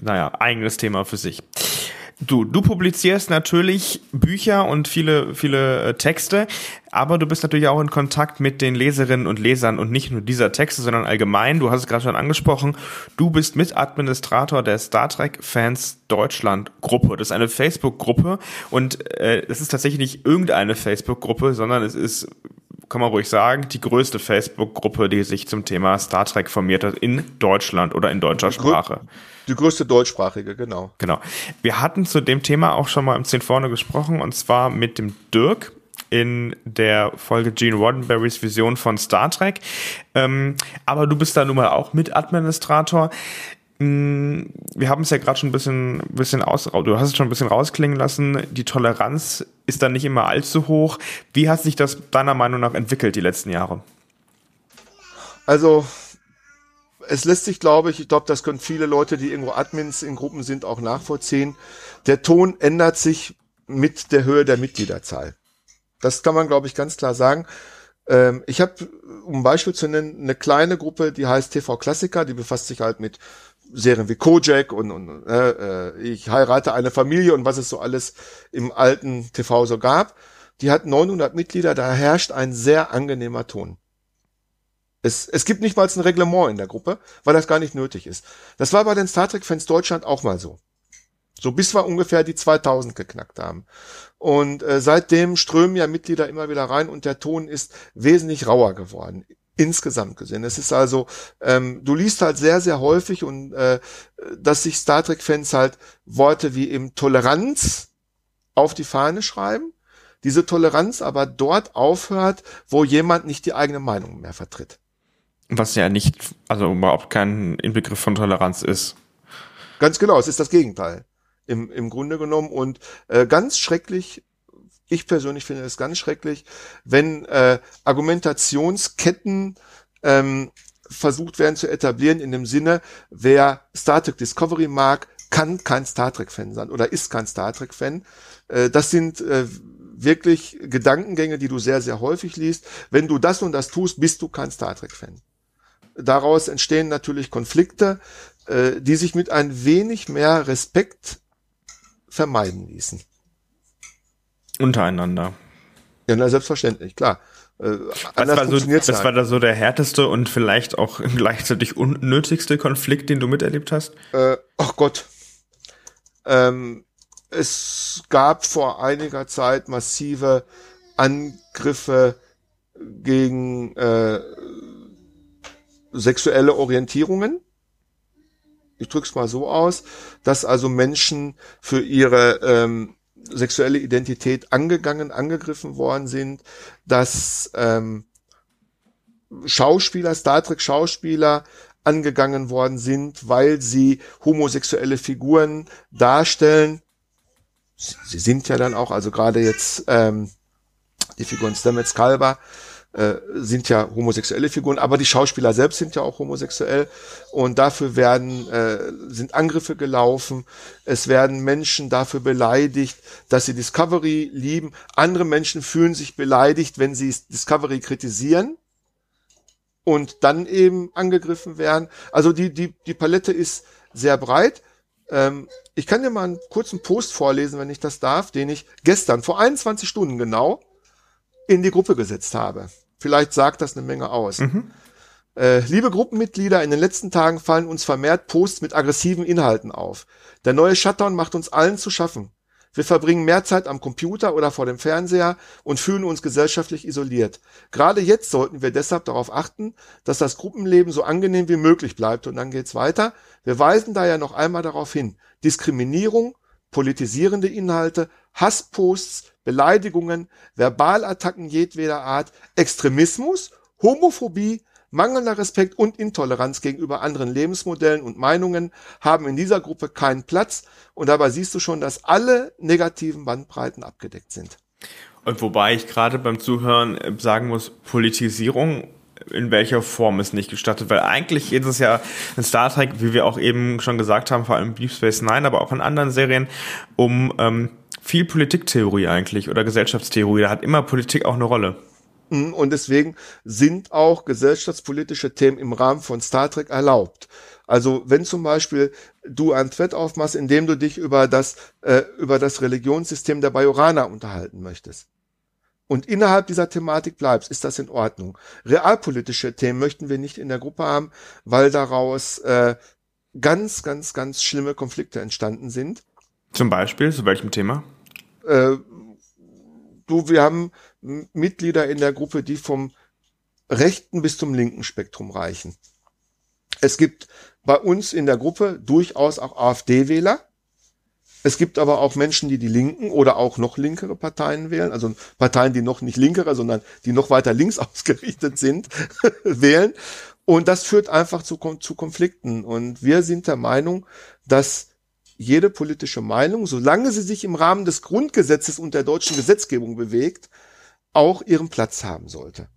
Naja, eigenes Thema für sich. Du, du publizierst natürlich Bücher und viele, viele äh, Texte, aber du bist natürlich auch in Kontakt mit den Leserinnen und Lesern und nicht nur dieser Texte, sondern allgemein. Du hast es gerade schon angesprochen. Du bist Mitadministrator der Star Trek Fans Deutschland Gruppe. Das ist eine Facebook-Gruppe und äh, es ist tatsächlich nicht irgendeine Facebook-Gruppe, sondern es ist kann man ruhig sagen, die größte Facebook-Gruppe, die sich zum Thema Star Trek formiert hat in Deutschland oder in deutscher Sprache. Die größte deutschsprachige, genau. Genau. Wir hatten zu dem Thema auch schon mal im 10 vorne gesprochen und zwar mit dem Dirk in der Folge Gene Roddenberrys Vision von Star Trek. Ähm, aber du bist da nun mal auch Mitadministrator. Hm, wir haben es ja gerade schon ein bisschen, bisschen aus, du hast es schon ein bisschen rausklingen lassen. Die Toleranz ist dann nicht immer allzu hoch. Wie hat sich das deiner Meinung nach entwickelt die letzten Jahre? Also, es lässt sich, glaube ich, ich glaube, das können viele Leute, die irgendwo Admins in Gruppen sind, auch nachvollziehen. Der Ton ändert sich mit der Höhe der Mitgliederzahl. Das kann man, glaube ich, ganz klar sagen. Ähm, ich habe, um ein Beispiel zu nennen, eine kleine Gruppe, die heißt TV Klassiker, die befasst sich halt mit Serien wie Kojak und, und äh, äh, ich heirate eine Familie und was es so alles im alten TV so gab. Die hat 900 Mitglieder, da herrscht ein sehr angenehmer Ton. Es, es gibt nicht mal ein Reglement in der Gruppe, weil das gar nicht nötig ist. Das war bei den Star Trek Fans Deutschland auch mal so. So bis wir ungefähr die 2000 geknackt haben. Und äh, seitdem strömen ja Mitglieder immer wieder rein und der Ton ist wesentlich rauer geworden insgesamt gesehen. Es ist also, ähm, du liest halt sehr, sehr häufig und äh, dass sich Star Trek-Fans halt Worte wie eben Toleranz auf die Fahne schreiben, diese Toleranz aber dort aufhört, wo jemand nicht die eigene Meinung mehr vertritt. Was ja nicht, also überhaupt kein Inbegriff von Toleranz ist. Ganz genau, es ist das Gegenteil. Im, im Grunde genommen und äh, ganz schrecklich ich persönlich finde es ganz schrecklich, wenn äh, Argumentationsketten ähm, versucht werden zu etablieren in dem Sinne, wer Star Trek Discovery mag, kann kein Star Trek-Fan sein oder ist kein Star Trek-Fan. Äh, das sind äh, wirklich Gedankengänge, die du sehr, sehr häufig liest. Wenn du das und das tust, bist du kein Star Trek-Fan. Daraus entstehen natürlich Konflikte, äh, die sich mit ein wenig mehr Respekt vermeiden ließen. Untereinander. Ja, na, selbstverständlich, klar. Äh, was war, so, was halt. war da so der härteste und vielleicht auch [LAUGHS] gleichzeitig unnötigste Konflikt, den du miterlebt hast? Äh, ach Gott. Ähm, es gab vor einiger Zeit massive Angriffe gegen äh, sexuelle Orientierungen. Ich drück's mal so aus, dass also Menschen für ihre ähm, sexuelle Identität angegangen, angegriffen worden sind, dass ähm, Schauspieler, Star Trek Schauspieler angegangen worden sind, weil sie homosexuelle Figuren darstellen. Sie sind ja dann auch, also gerade jetzt ähm, die Figuren Stamets Kalber, äh, sind ja homosexuelle Figuren, aber die Schauspieler selbst sind ja auch homosexuell und dafür werden äh, sind Angriffe gelaufen. Es werden Menschen dafür beleidigt, dass sie Discovery lieben. Andere Menschen fühlen sich beleidigt, wenn sie Discovery kritisieren und dann eben angegriffen werden. Also die die die Palette ist sehr breit. Ähm, ich kann dir mal einen kurzen Post vorlesen, wenn ich das darf, den ich gestern vor 21 Stunden genau in die Gruppe gesetzt habe. Vielleicht sagt das eine Menge aus. Mhm. Äh, liebe Gruppenmitglieder, in den letzten Tagen fallen uns vermehrt Posts mit aggressiven Inhalten auf. Der neue Shutdown macht uns allen zu schaffen. Wir verbringen mehr Zeit am Computer oder vor dem Fernseher und fühlen uns gesellschaftlich isoliert. Gerade jetzt sollten wir deshalb darauf achten, dass das Gruppenleben so angenehm wie möglich bleibt. Und dann geht's weiter. Wir weisen daher noch einmal darauf hin. Diskriminierung, politisierende Inhalte, Hassposts, Beleidigungen, Verbalattacken jedweder Art, Extremismus, Homophobie, Mangelnder Respekt und Intoleranz gegenüber anderen Lebensmodellen und Meinungen haben in dieser Gruppe keinen Platz und dabei siehst du schon, dass alle negativen Bandbreiten abgedeckt sind. Und wobei ich gerade beim Zuhören äh, sagen muss, Politisierung in welcher Form ist nicht gestattet, weil eigentlich ist es ja in Star Trek, wie wir auch eben schon gesagt haben, vor allem Deep Space Nine, aber auch in anderen Serien, um ähm, viel Politiktheorie eigentlich oder Gesellschaftstheorie. Da hat immer Politik auch eine Rolle. Mhm, und deswegen sind auch gesellschaftspolitische Themen im Rahmen von Star Trek erlaubt. Also wenn zum Beispiel du ein Thread aufmachst, in dem du dich über das, äh, über das Religionssystem der Bajoraner unterhalten möchtest und innerhalb dieser Thematik bleibst, ist das in Ordnung. Realpolitische Themen möchten wir nicht in der Gruppe haben, weil daraus äh, ganz, ganz, ganz schlimme Konflikte entstanden sind. Zum Beispiel, zu welchem Thema? Äh, du, wir haben Mitglieder in der Gruppe, die vom rechten bis zum linken Spektrum reichen. Es gibt bei uns in der Gruppe durchaus auch AfD-Wähler. Es gibt aber auch Menschen, die die Linken oder auch noch linkere Parteien wählen, also Parteien, die noch nicht linkere, sondern die noch weiter links [LAUGHS] ausgerichtet sind, [LAUGHS] wählen. Und das führt einfach zu, zu Konflikten. Und wir sind der Meinung, dass jede politische Meinung, solange sie sich im Rahmen des Grundgesetzes und der deutschen Gesetzgebung bewegt, auch ihren Platz haben sollte.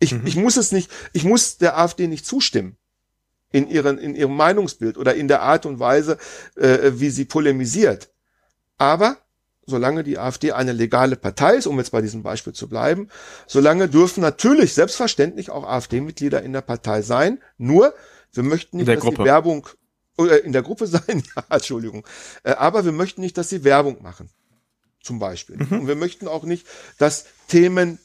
Ich, mhm. ich muss es nicht, ich muss der AfD nicht zustimmen in, ihren, in ihrem Meinungsbild oder in der Art und Weise, äh, wie sie polemisiert. Aber solange die AfD eine legale Partei ist, um jetzt bei diesem Beispiel zu bleiben, solange dürfen natürlich selbstverständlich auch AfD-Mitglieder in der Partei sein. Nur, wir möchten nicht, dass Gruppe. die Werbung äh, in der Gruppe [LAUGHS] sein, ja, Entschuldigung. Äh, aber wir möchten nicht, dass sie Werbung machen. Zum Beispiel. Mhm. Und wir möchten auch nicht, dass Themen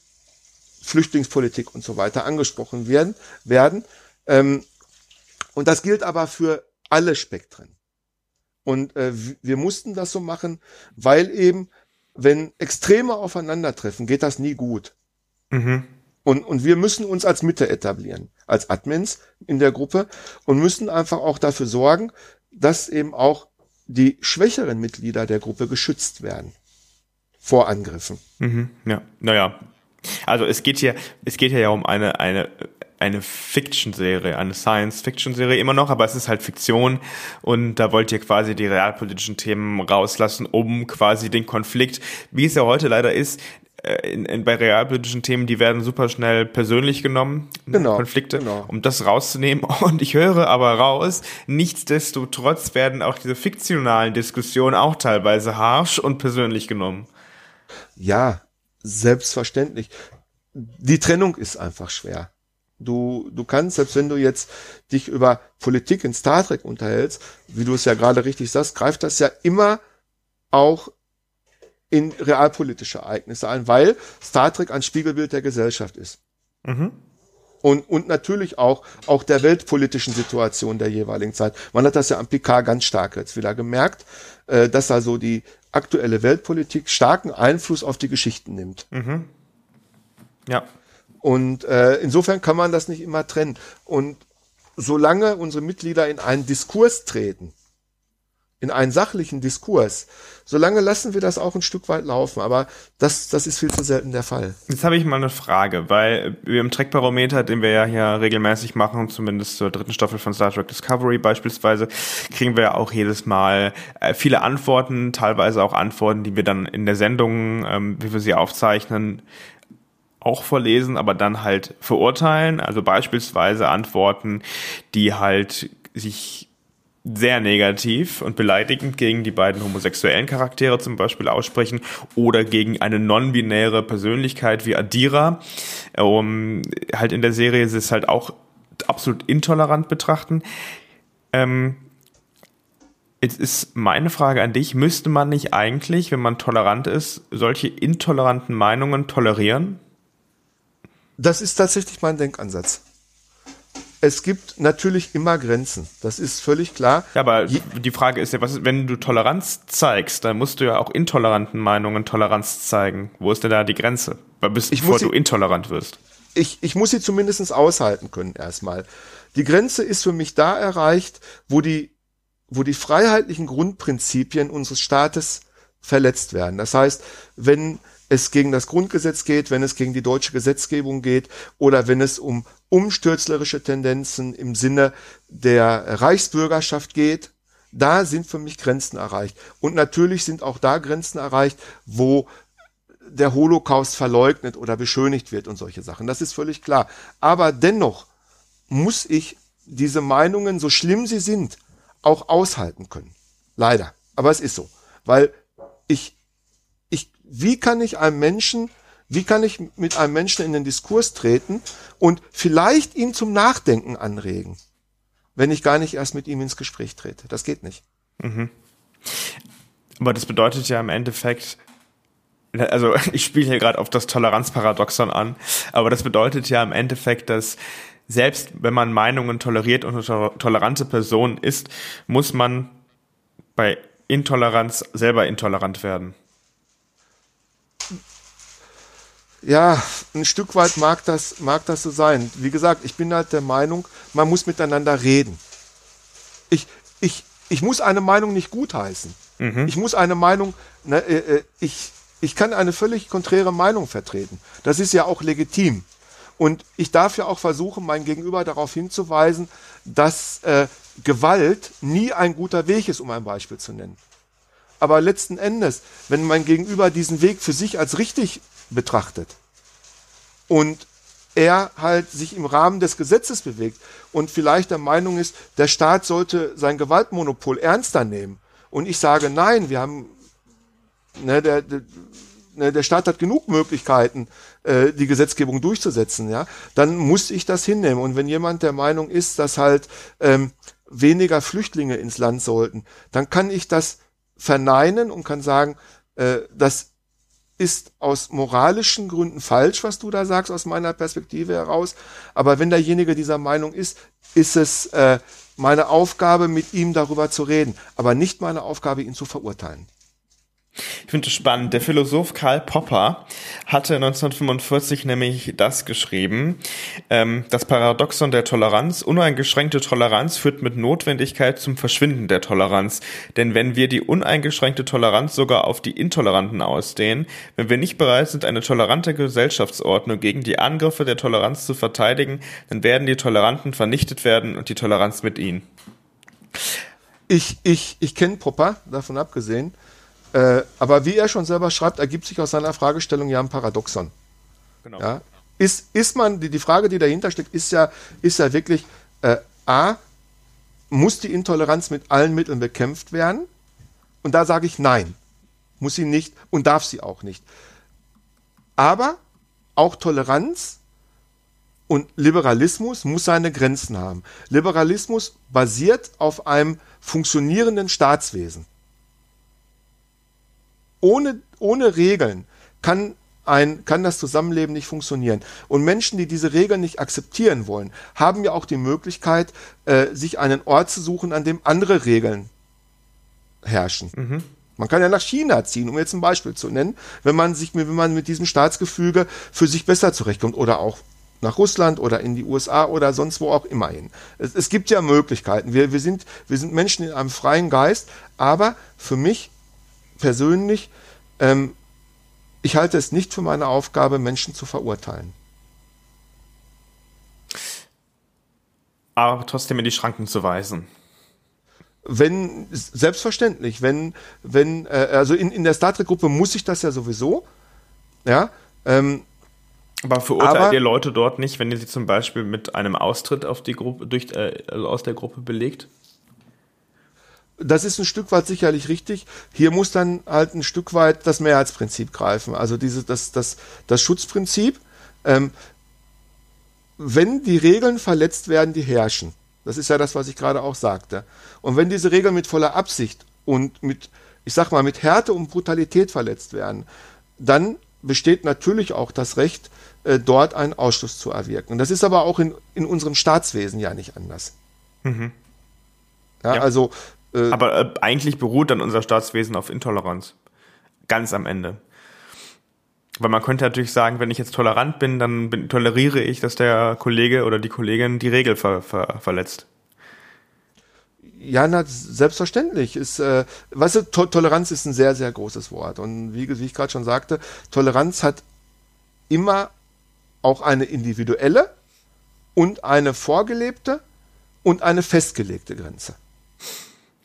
Flüchtlingspolitik und so weiter angesprochen werden, werden. Ähm, und das gilt aber für alle Spektren. Und äh, wir mussten das so machen, weil eben, wenn Extreme aufeinandertreffen, geht das nie gut. Mhm. Und, und wir müssen uns als Mitte etablieren, als Admins in der Gruppe und müssen einfach auch dafür sorgen, dass eben auch die schwächeren Mitglieder der Gruppe geschützt werden vor Angriffen. Mhm, ja, naja. Also es geht hier, es geht hier ja um eine, eine eine Fiction-Serie, eine Science-Fiction-Serie immer noch, aber es ist halt Fiktion und da wollt ihr quasi die realpolitischen Themen rauslassen, um quasi den Konflikt, wie es ja heute leider ist, äh, in, in, bei realpolitischen Themen, die werden super schnell persönlich genommen, genau, Konflikte, genau. um das rauszunehmen. [LAUGHS] Und ich höre aber raus, nichtsdestotrotz werden auch diese fiktionalen Diskussionen auch teilweise harsh und persönlich genommen. Ja, selbstverständlich. Die Trennung ist einfach schwer. Du, du kannst, selbst wenn du jetzt dich über Politik in Star Trek unterhältst, wie du es ja gerade richtig sagst, greift das ja immer auch in realpolitische Ereignisse ein, weil Star Trek ein Spiegelbild der Gesellschaft ist. Mhm. Und, und natürlich auch, auch der weltpolitischen Situation der jeweiligen Zeit. Man hat das ja am PK ganz stark jetzt wieder gemerkt, äh, dass also die aktuelle Weltpolitik starken Einfluss auf die Geschichten nimmt. Mhm. Ja. Und äh, insofern kann man das nicht immer trennen. Und solange unsere Mitglieder in einen Diskurs treten, in einen sachlichen Diskurs, solange lassen wir das auch ein Stück weit laufen. Aber das, das ist viel zu selten der Fall. Jetzt habe ich mal eine Frage, weil wir im Trackbarometer, den wir ja hier regelmäßig machen, zumindest zur dritten Staffel von Star Trek Discovery beispielsweise, kriegen wir auch jedes Mal äh, viele Antworten, teilweise auch Antworten, die wir dann in der Sendung, ähm, wie wir sie aufzeichnen, auch vorlesen, aber dann halt verurteilen. Also beispielsweise Antworten, die halt sich sehr negativ und beleidigend gegen die beiden homosexuellen Charaktere zum Beispiel aussprechen oder gegen eine non-binäre Persönlichkeit wie Adira. Um, halt in der Serie ist es halt auch absolut intolerant betrachten. Ähm, Jetzt ist meine Frage an dich, müsste man nicht eigentlich, wenn man tolerant ist, solche intoleranten Meinungen tolerieren? Das ist tatsächlich mein Denkansatz. Es gibt natürlich immer Grenzen. Das ist völlig klar. Ja, aber Je die Frage ist ja, was ist, wenn du Toleranz zeigst, dann musst du ja auch intoleranten Meinungen Toleranz zeigen. Wo ist denn da die Grenze? Bis, bevor sie, du intolerant wirst. Ich, ich muss sie zumindest aushalten können erstmal. Die Grenze ist für mich da erreicht, wo die, wo die freiheitlichen Grundprinzipien unseres Staates verletzt werden. Das heißt, wenn es gegen das Grundgesetz geht, wenn es gegen die deutsche Gesetzgebung geht oder wenn es um umstürzlerische Tendenzen im Sinne der Reichsbürgerschaft geht, da sind für mich Grenzen erreicht. Und natürlich sind auch da Grenzen erreicht, wo der Holocaust verleugnet oder beschönigt wird und solche Sachen. Das ist völlig klar. Aber dennoch muss ich diese Meinungen, so schlimm sie sind, auch aushalten können. Leider. Aber es ist so. Weil ich, wie kann ich einem Menschen, wie kann ich mit einem Menschen in den Diskurs treten und vielleicht ihn zum Nachdenken anregen, wenn ich gar nicht erst mit ihm ins Gespräch trete? Das geht nicht. Mhm. Aber das bedeutet ja im Endeffekt, also [LAUGHS] ich spiele hier gerade auf das Toleranzparadoxon an, aber das bedeutet ja im Endeffekt, dass selbst wenn man Meinungen toleriert und eine tolerante Person ist, muss man bei Intoleranz selber intolerant werden. Ja, ein Stück weit mag das, mag das so sein. Wie gesagt, ich bin halt der Meinung, man muss miteinander reden. Ich, ich, ich muss eine Meinung nicht gutheißen. Mhm. Ich muss eine Meinung, ne, äh, äh ich, ich kann eine völlig konträre Meinung vertreten. Das ist ja auch legitim. Und ich darf ja auch versuchen, mein Gegenüber darauf hinzuweisen, dass äh, Gewalt nie ein guter Weg ist, um ein Beispiel zu nennen. Aber letzten Endes, wenn mein Gegenüber diesen Weg für sich als richtig betrachtet und er halt sich im Rahmen des Gesetzes bewegt und vielleicht der Meinung ist, der Staat sollte sein Gewaltmonopol ernster nehmen. Und ich sage, nein, wir haben Ne, der, der, ne, der Staat hat genug Möglichkeiten, äh, die Gesetzgebung durchzusetzen, ja, dann muss ich das hinnehmen. Und wenn jemand der Meinung ist, dass halt ähm, weniger Flüchtlinge ins Land sollten, dann kann ich das verneinen und kann sagen, äh, das ist aus moralischen Gründen falsch, was du da sagst, aus meiner Perspektive heraus. Aber wenn derjenige dieser Meinung ist, ist es äh, meine Aufgabe, mit ihm darüber zu reden, aber nicht meine Aufgabe, ihn zu verurteilen. Ich finde es spannend. Der Philosoph Karl Popper hatte 1945 nämlich das geschrieben. Ähm, das Paradoxon der Toleranz. Uneingeschränkte Toleranz führt mit Notwendigkeit zum Verschwinden der Toleranz. Denn wenn wir die uneingeschränkte Toleranz sogar auf die Intoleranten ausdehnen, wenn wir nicht bereit sind, eine tolerante Gesellschaftsordnung gegen die Angriffe der Toleranz zu verteidigen, dann werden die Toleranten vernichtet werden und die Toleranz mit ihnen. Ich, ich, ich kenne Popper, davon abgesehen. Äh, aber wie er schon selber schreibt, ergibt sich aus seiner Fragestellung ja ein Paradoxon. Genau. Ja? Ist, ist man, die, die Frage, die dahinter steckt, ist ja, ist ja wirklich, äh, A, muss die Intoleranz mit allen Mitteln bekämpft werden? Und da sage ich nein. Muss sie nicht und darf sie auch nicht. Aber auch Toleranz und Liberalismus muss seine Grenzen haben. Liberalismus basiert auf einem funktionierenden Staatswesen ohne, ohne Regeln kann ein, kann das Zusammenleben nicht funktionieren. Und Menschen, die diese Regeln nicht akzeptieren wollen, haben ja auch die Möglichkeit, äh, sich einen Ort zu suchen, an dem andere Regeln herrschen. Mhm. Man kann ja nach China ziehen, um jetzt ein Beispiel zu nennen, wenn man sich, wenn man mit diesem Staatsgefüge für sich besser zurechtkommt oder auch nach Russland oder in die USA oder sonst wo auch immer hin. Es, es gibt ja Möglichkeiten. Wir, wir, sind, wir sind Menschen in einem freien Geist, aber für mich persönlich, ähm, ich halte es nicht für meine Aufgabe, Menschen zu verurteilen. Aber trotzdem in die Schranken zu weisen. Wenn, selbstverständlich, wenn, wenn, äh, also in, in der Star Trek-Gruppe muss ich das ja sowieso, ja, ähm, aber verurteilt aber, ihr Leute dort nicht, wenn ihr sie zum Beispiel mit einem Austritt auf die Gruppe, durch, äh, also aus der Gruppe belegt? Das ist ein Stück weit sicherlich richtig. Hier muss dann halt ein Stück weit das Mehrheitsprinzip greifen, also diese, das, das, das Schutzprinzip. Ähm, wenn die Regeln verletzt werden, die herrschen. Das ist ja das, was ich gerade auch sagte. Und wenn diese Regeln mit voller Absicht und mit, ich sag mal, mit Härte und Brutalität verletzt werden, dann besteht natürlich auch das Recht, äh, dort einen Ausschluss zu erwirken. Das ist aber auch in, in unserem Staatswesen ja nicht anders. Mhm. Ja, ja, also äh, Aber äh, eigentlich beruht dann unser Staatswesen auf Intoleranz. Ganz am Ende. Weil man könnte natürlich sagen, wenn ich jetzt tolerant bin, dann bin, toleriere ich, dass der Kollege oder die Kollegin die Regel ver, ver, verletzt. Ja, na, selbstverständlich. Ist, äh, weißt du, to Toleranz ist ein sehr, sehr großes Wort. Und wie, wie ich gerade schon sagte, Toleranz hat immer auch eine individuelle und eine vorgelebte und eine festgelegte Grenze.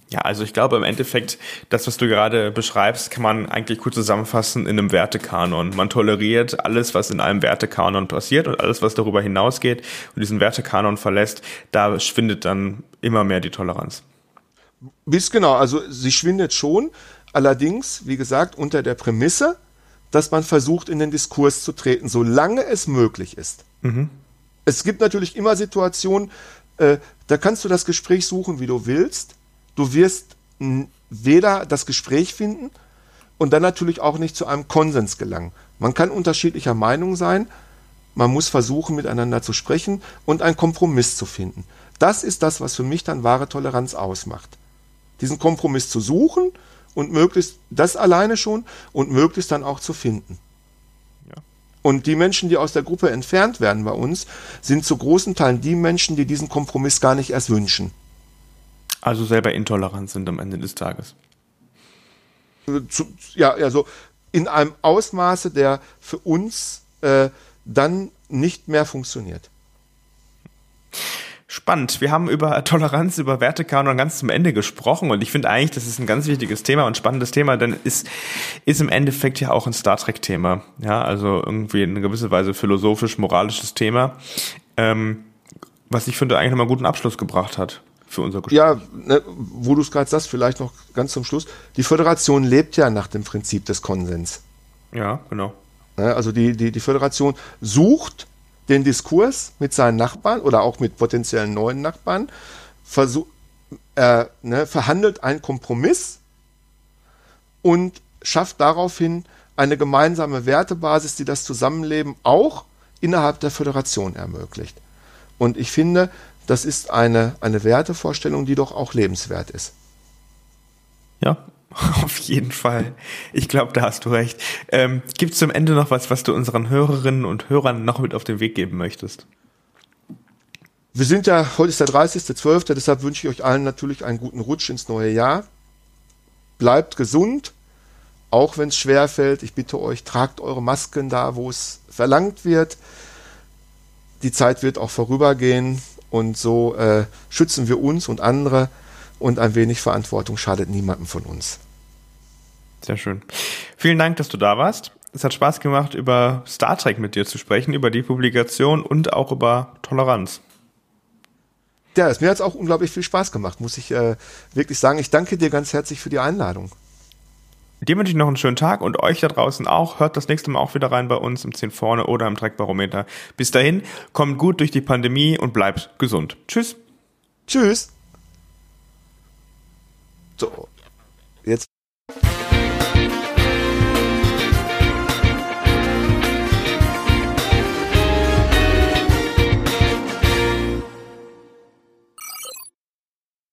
Ja, also ich glaube im Endeffekt, das, was du gerade beschreibst, kann man eigentlich gut zusammenfassen in einem Wertekanon. Man toleriert alles, was in einem Wertekanon passiert und alles, was darüber hinausgeht und diesen Wertekanon verlässt, da schwindet dann immer mehr die Toleranz. Bis genau, also sie schwindet schon, allerdings, wie gesagt, unter der Prämisse, dass man versucht, in den Diskurs zu treten, solange es möglich ist. Mhm. Es gibt natürlich immer Situationen, äh, da kannst du das Gespräch suchen, wie du willst Du wirst weder das Gespräch finden und dann natürlich auch nicht zu einem Konsens gelangen. Man kann unterschiedlicher Meinung sein, man muss versuchen, miteinander zu sprechen und einen Kompromiss zu finden. Das ist das, was für mich dann wahre Toleranz ausmacht. Diesen Kompromiss zu suchen und möglichst das alleine schon und möglichst dann auch zu finden. Ja. Und die Menschen, die aus der Gruppe entfernt werden bei uns, sind zu großen Teilen die Menschen, die diesen Kompromiss gar nicht erst wünschen. Also selber intolerant sind am Ende des Tages. Zu, ja, also in einem Ausmaße, der für uns äh, dann nicht mehr funktioniert. Spannend. Wir haben über Toleranz, über Wertekanon ganz zum Ende gesprochen und ich finde eigentlich, das ist ein ganz wichtiges Thema und spannendes Thema, denn es ist, ist im Endeffekt ja auch ein Star Trek-Thema. Ja, also irgendwie in gewisser Weise philosophisch-moralisches Thema, ähm, was ich finde eigentlich nochmal einen guten Abschluss gebracht hat für unser Gespräch. Ja, ne, wo du es gerade sagst, vielleicht noch ganz zum Schluss. Die Föderation lebt ja nach dem Prinzip des Konsens. Ja, genau. Ne, also die, die, die Föderation sucht den Diskurs mit seinen Nachbarn oder auch mit potenziellen neuen Nachbarn, versuch, äh, ne, verhandelt einen Kompromiss und schafft daraufhin eine gemeinsame Wertebasis, die das Zusammenleben auch innerhalb der Föderation ermöglicht. Und ich finde, das ist eine, eine Wertevorstellung, die doch auch lebenswert ist. Ja, [LAUGHS] auf jeden Fall. Ich glaube, da hast du recht. Ähm, Gibt es zum Ende noch was, was du unseren Hörerinnen und Hörern noch mit auf den Weg geben möchtest? Wir sind ja, heute ist der 30.12., deshalb wünsche ich euch allen natürlich einen guten Rutsch ins neue Jahr. Bleibt gesund, auch wenn es schwer fällt. Ich bitte euch, tragt eure Masken da, wo es verlangt wird. Die Zeit wird auch vorübergehen. Und so äh, schützen wir uns und andere und ein wenig Verantwortung schadet niemandem von uns. Sehr schön. Vielen Dank, dass du da warst. Es hat Spaß gemacht, über Star Trek mit dir zu sprechen, über die Publikation und auch über Toleranz. Ja, es mir hat es auch unglaublich viel Spaß gemacht, muss ich äh, wirklich sagen. Ich danke dir ganz herzlich für die Einladung. Dir wünsche ich noch einen schönen Tag und euch da draußen auch. Hört das nächste Mal auch wieder rein bei uns im 10 vorne oder im Trackbarometer. Bis dahin, kommt gut durch die Pandemie und bleibt gesund. Tschüss. Tschüss. So. Jetzt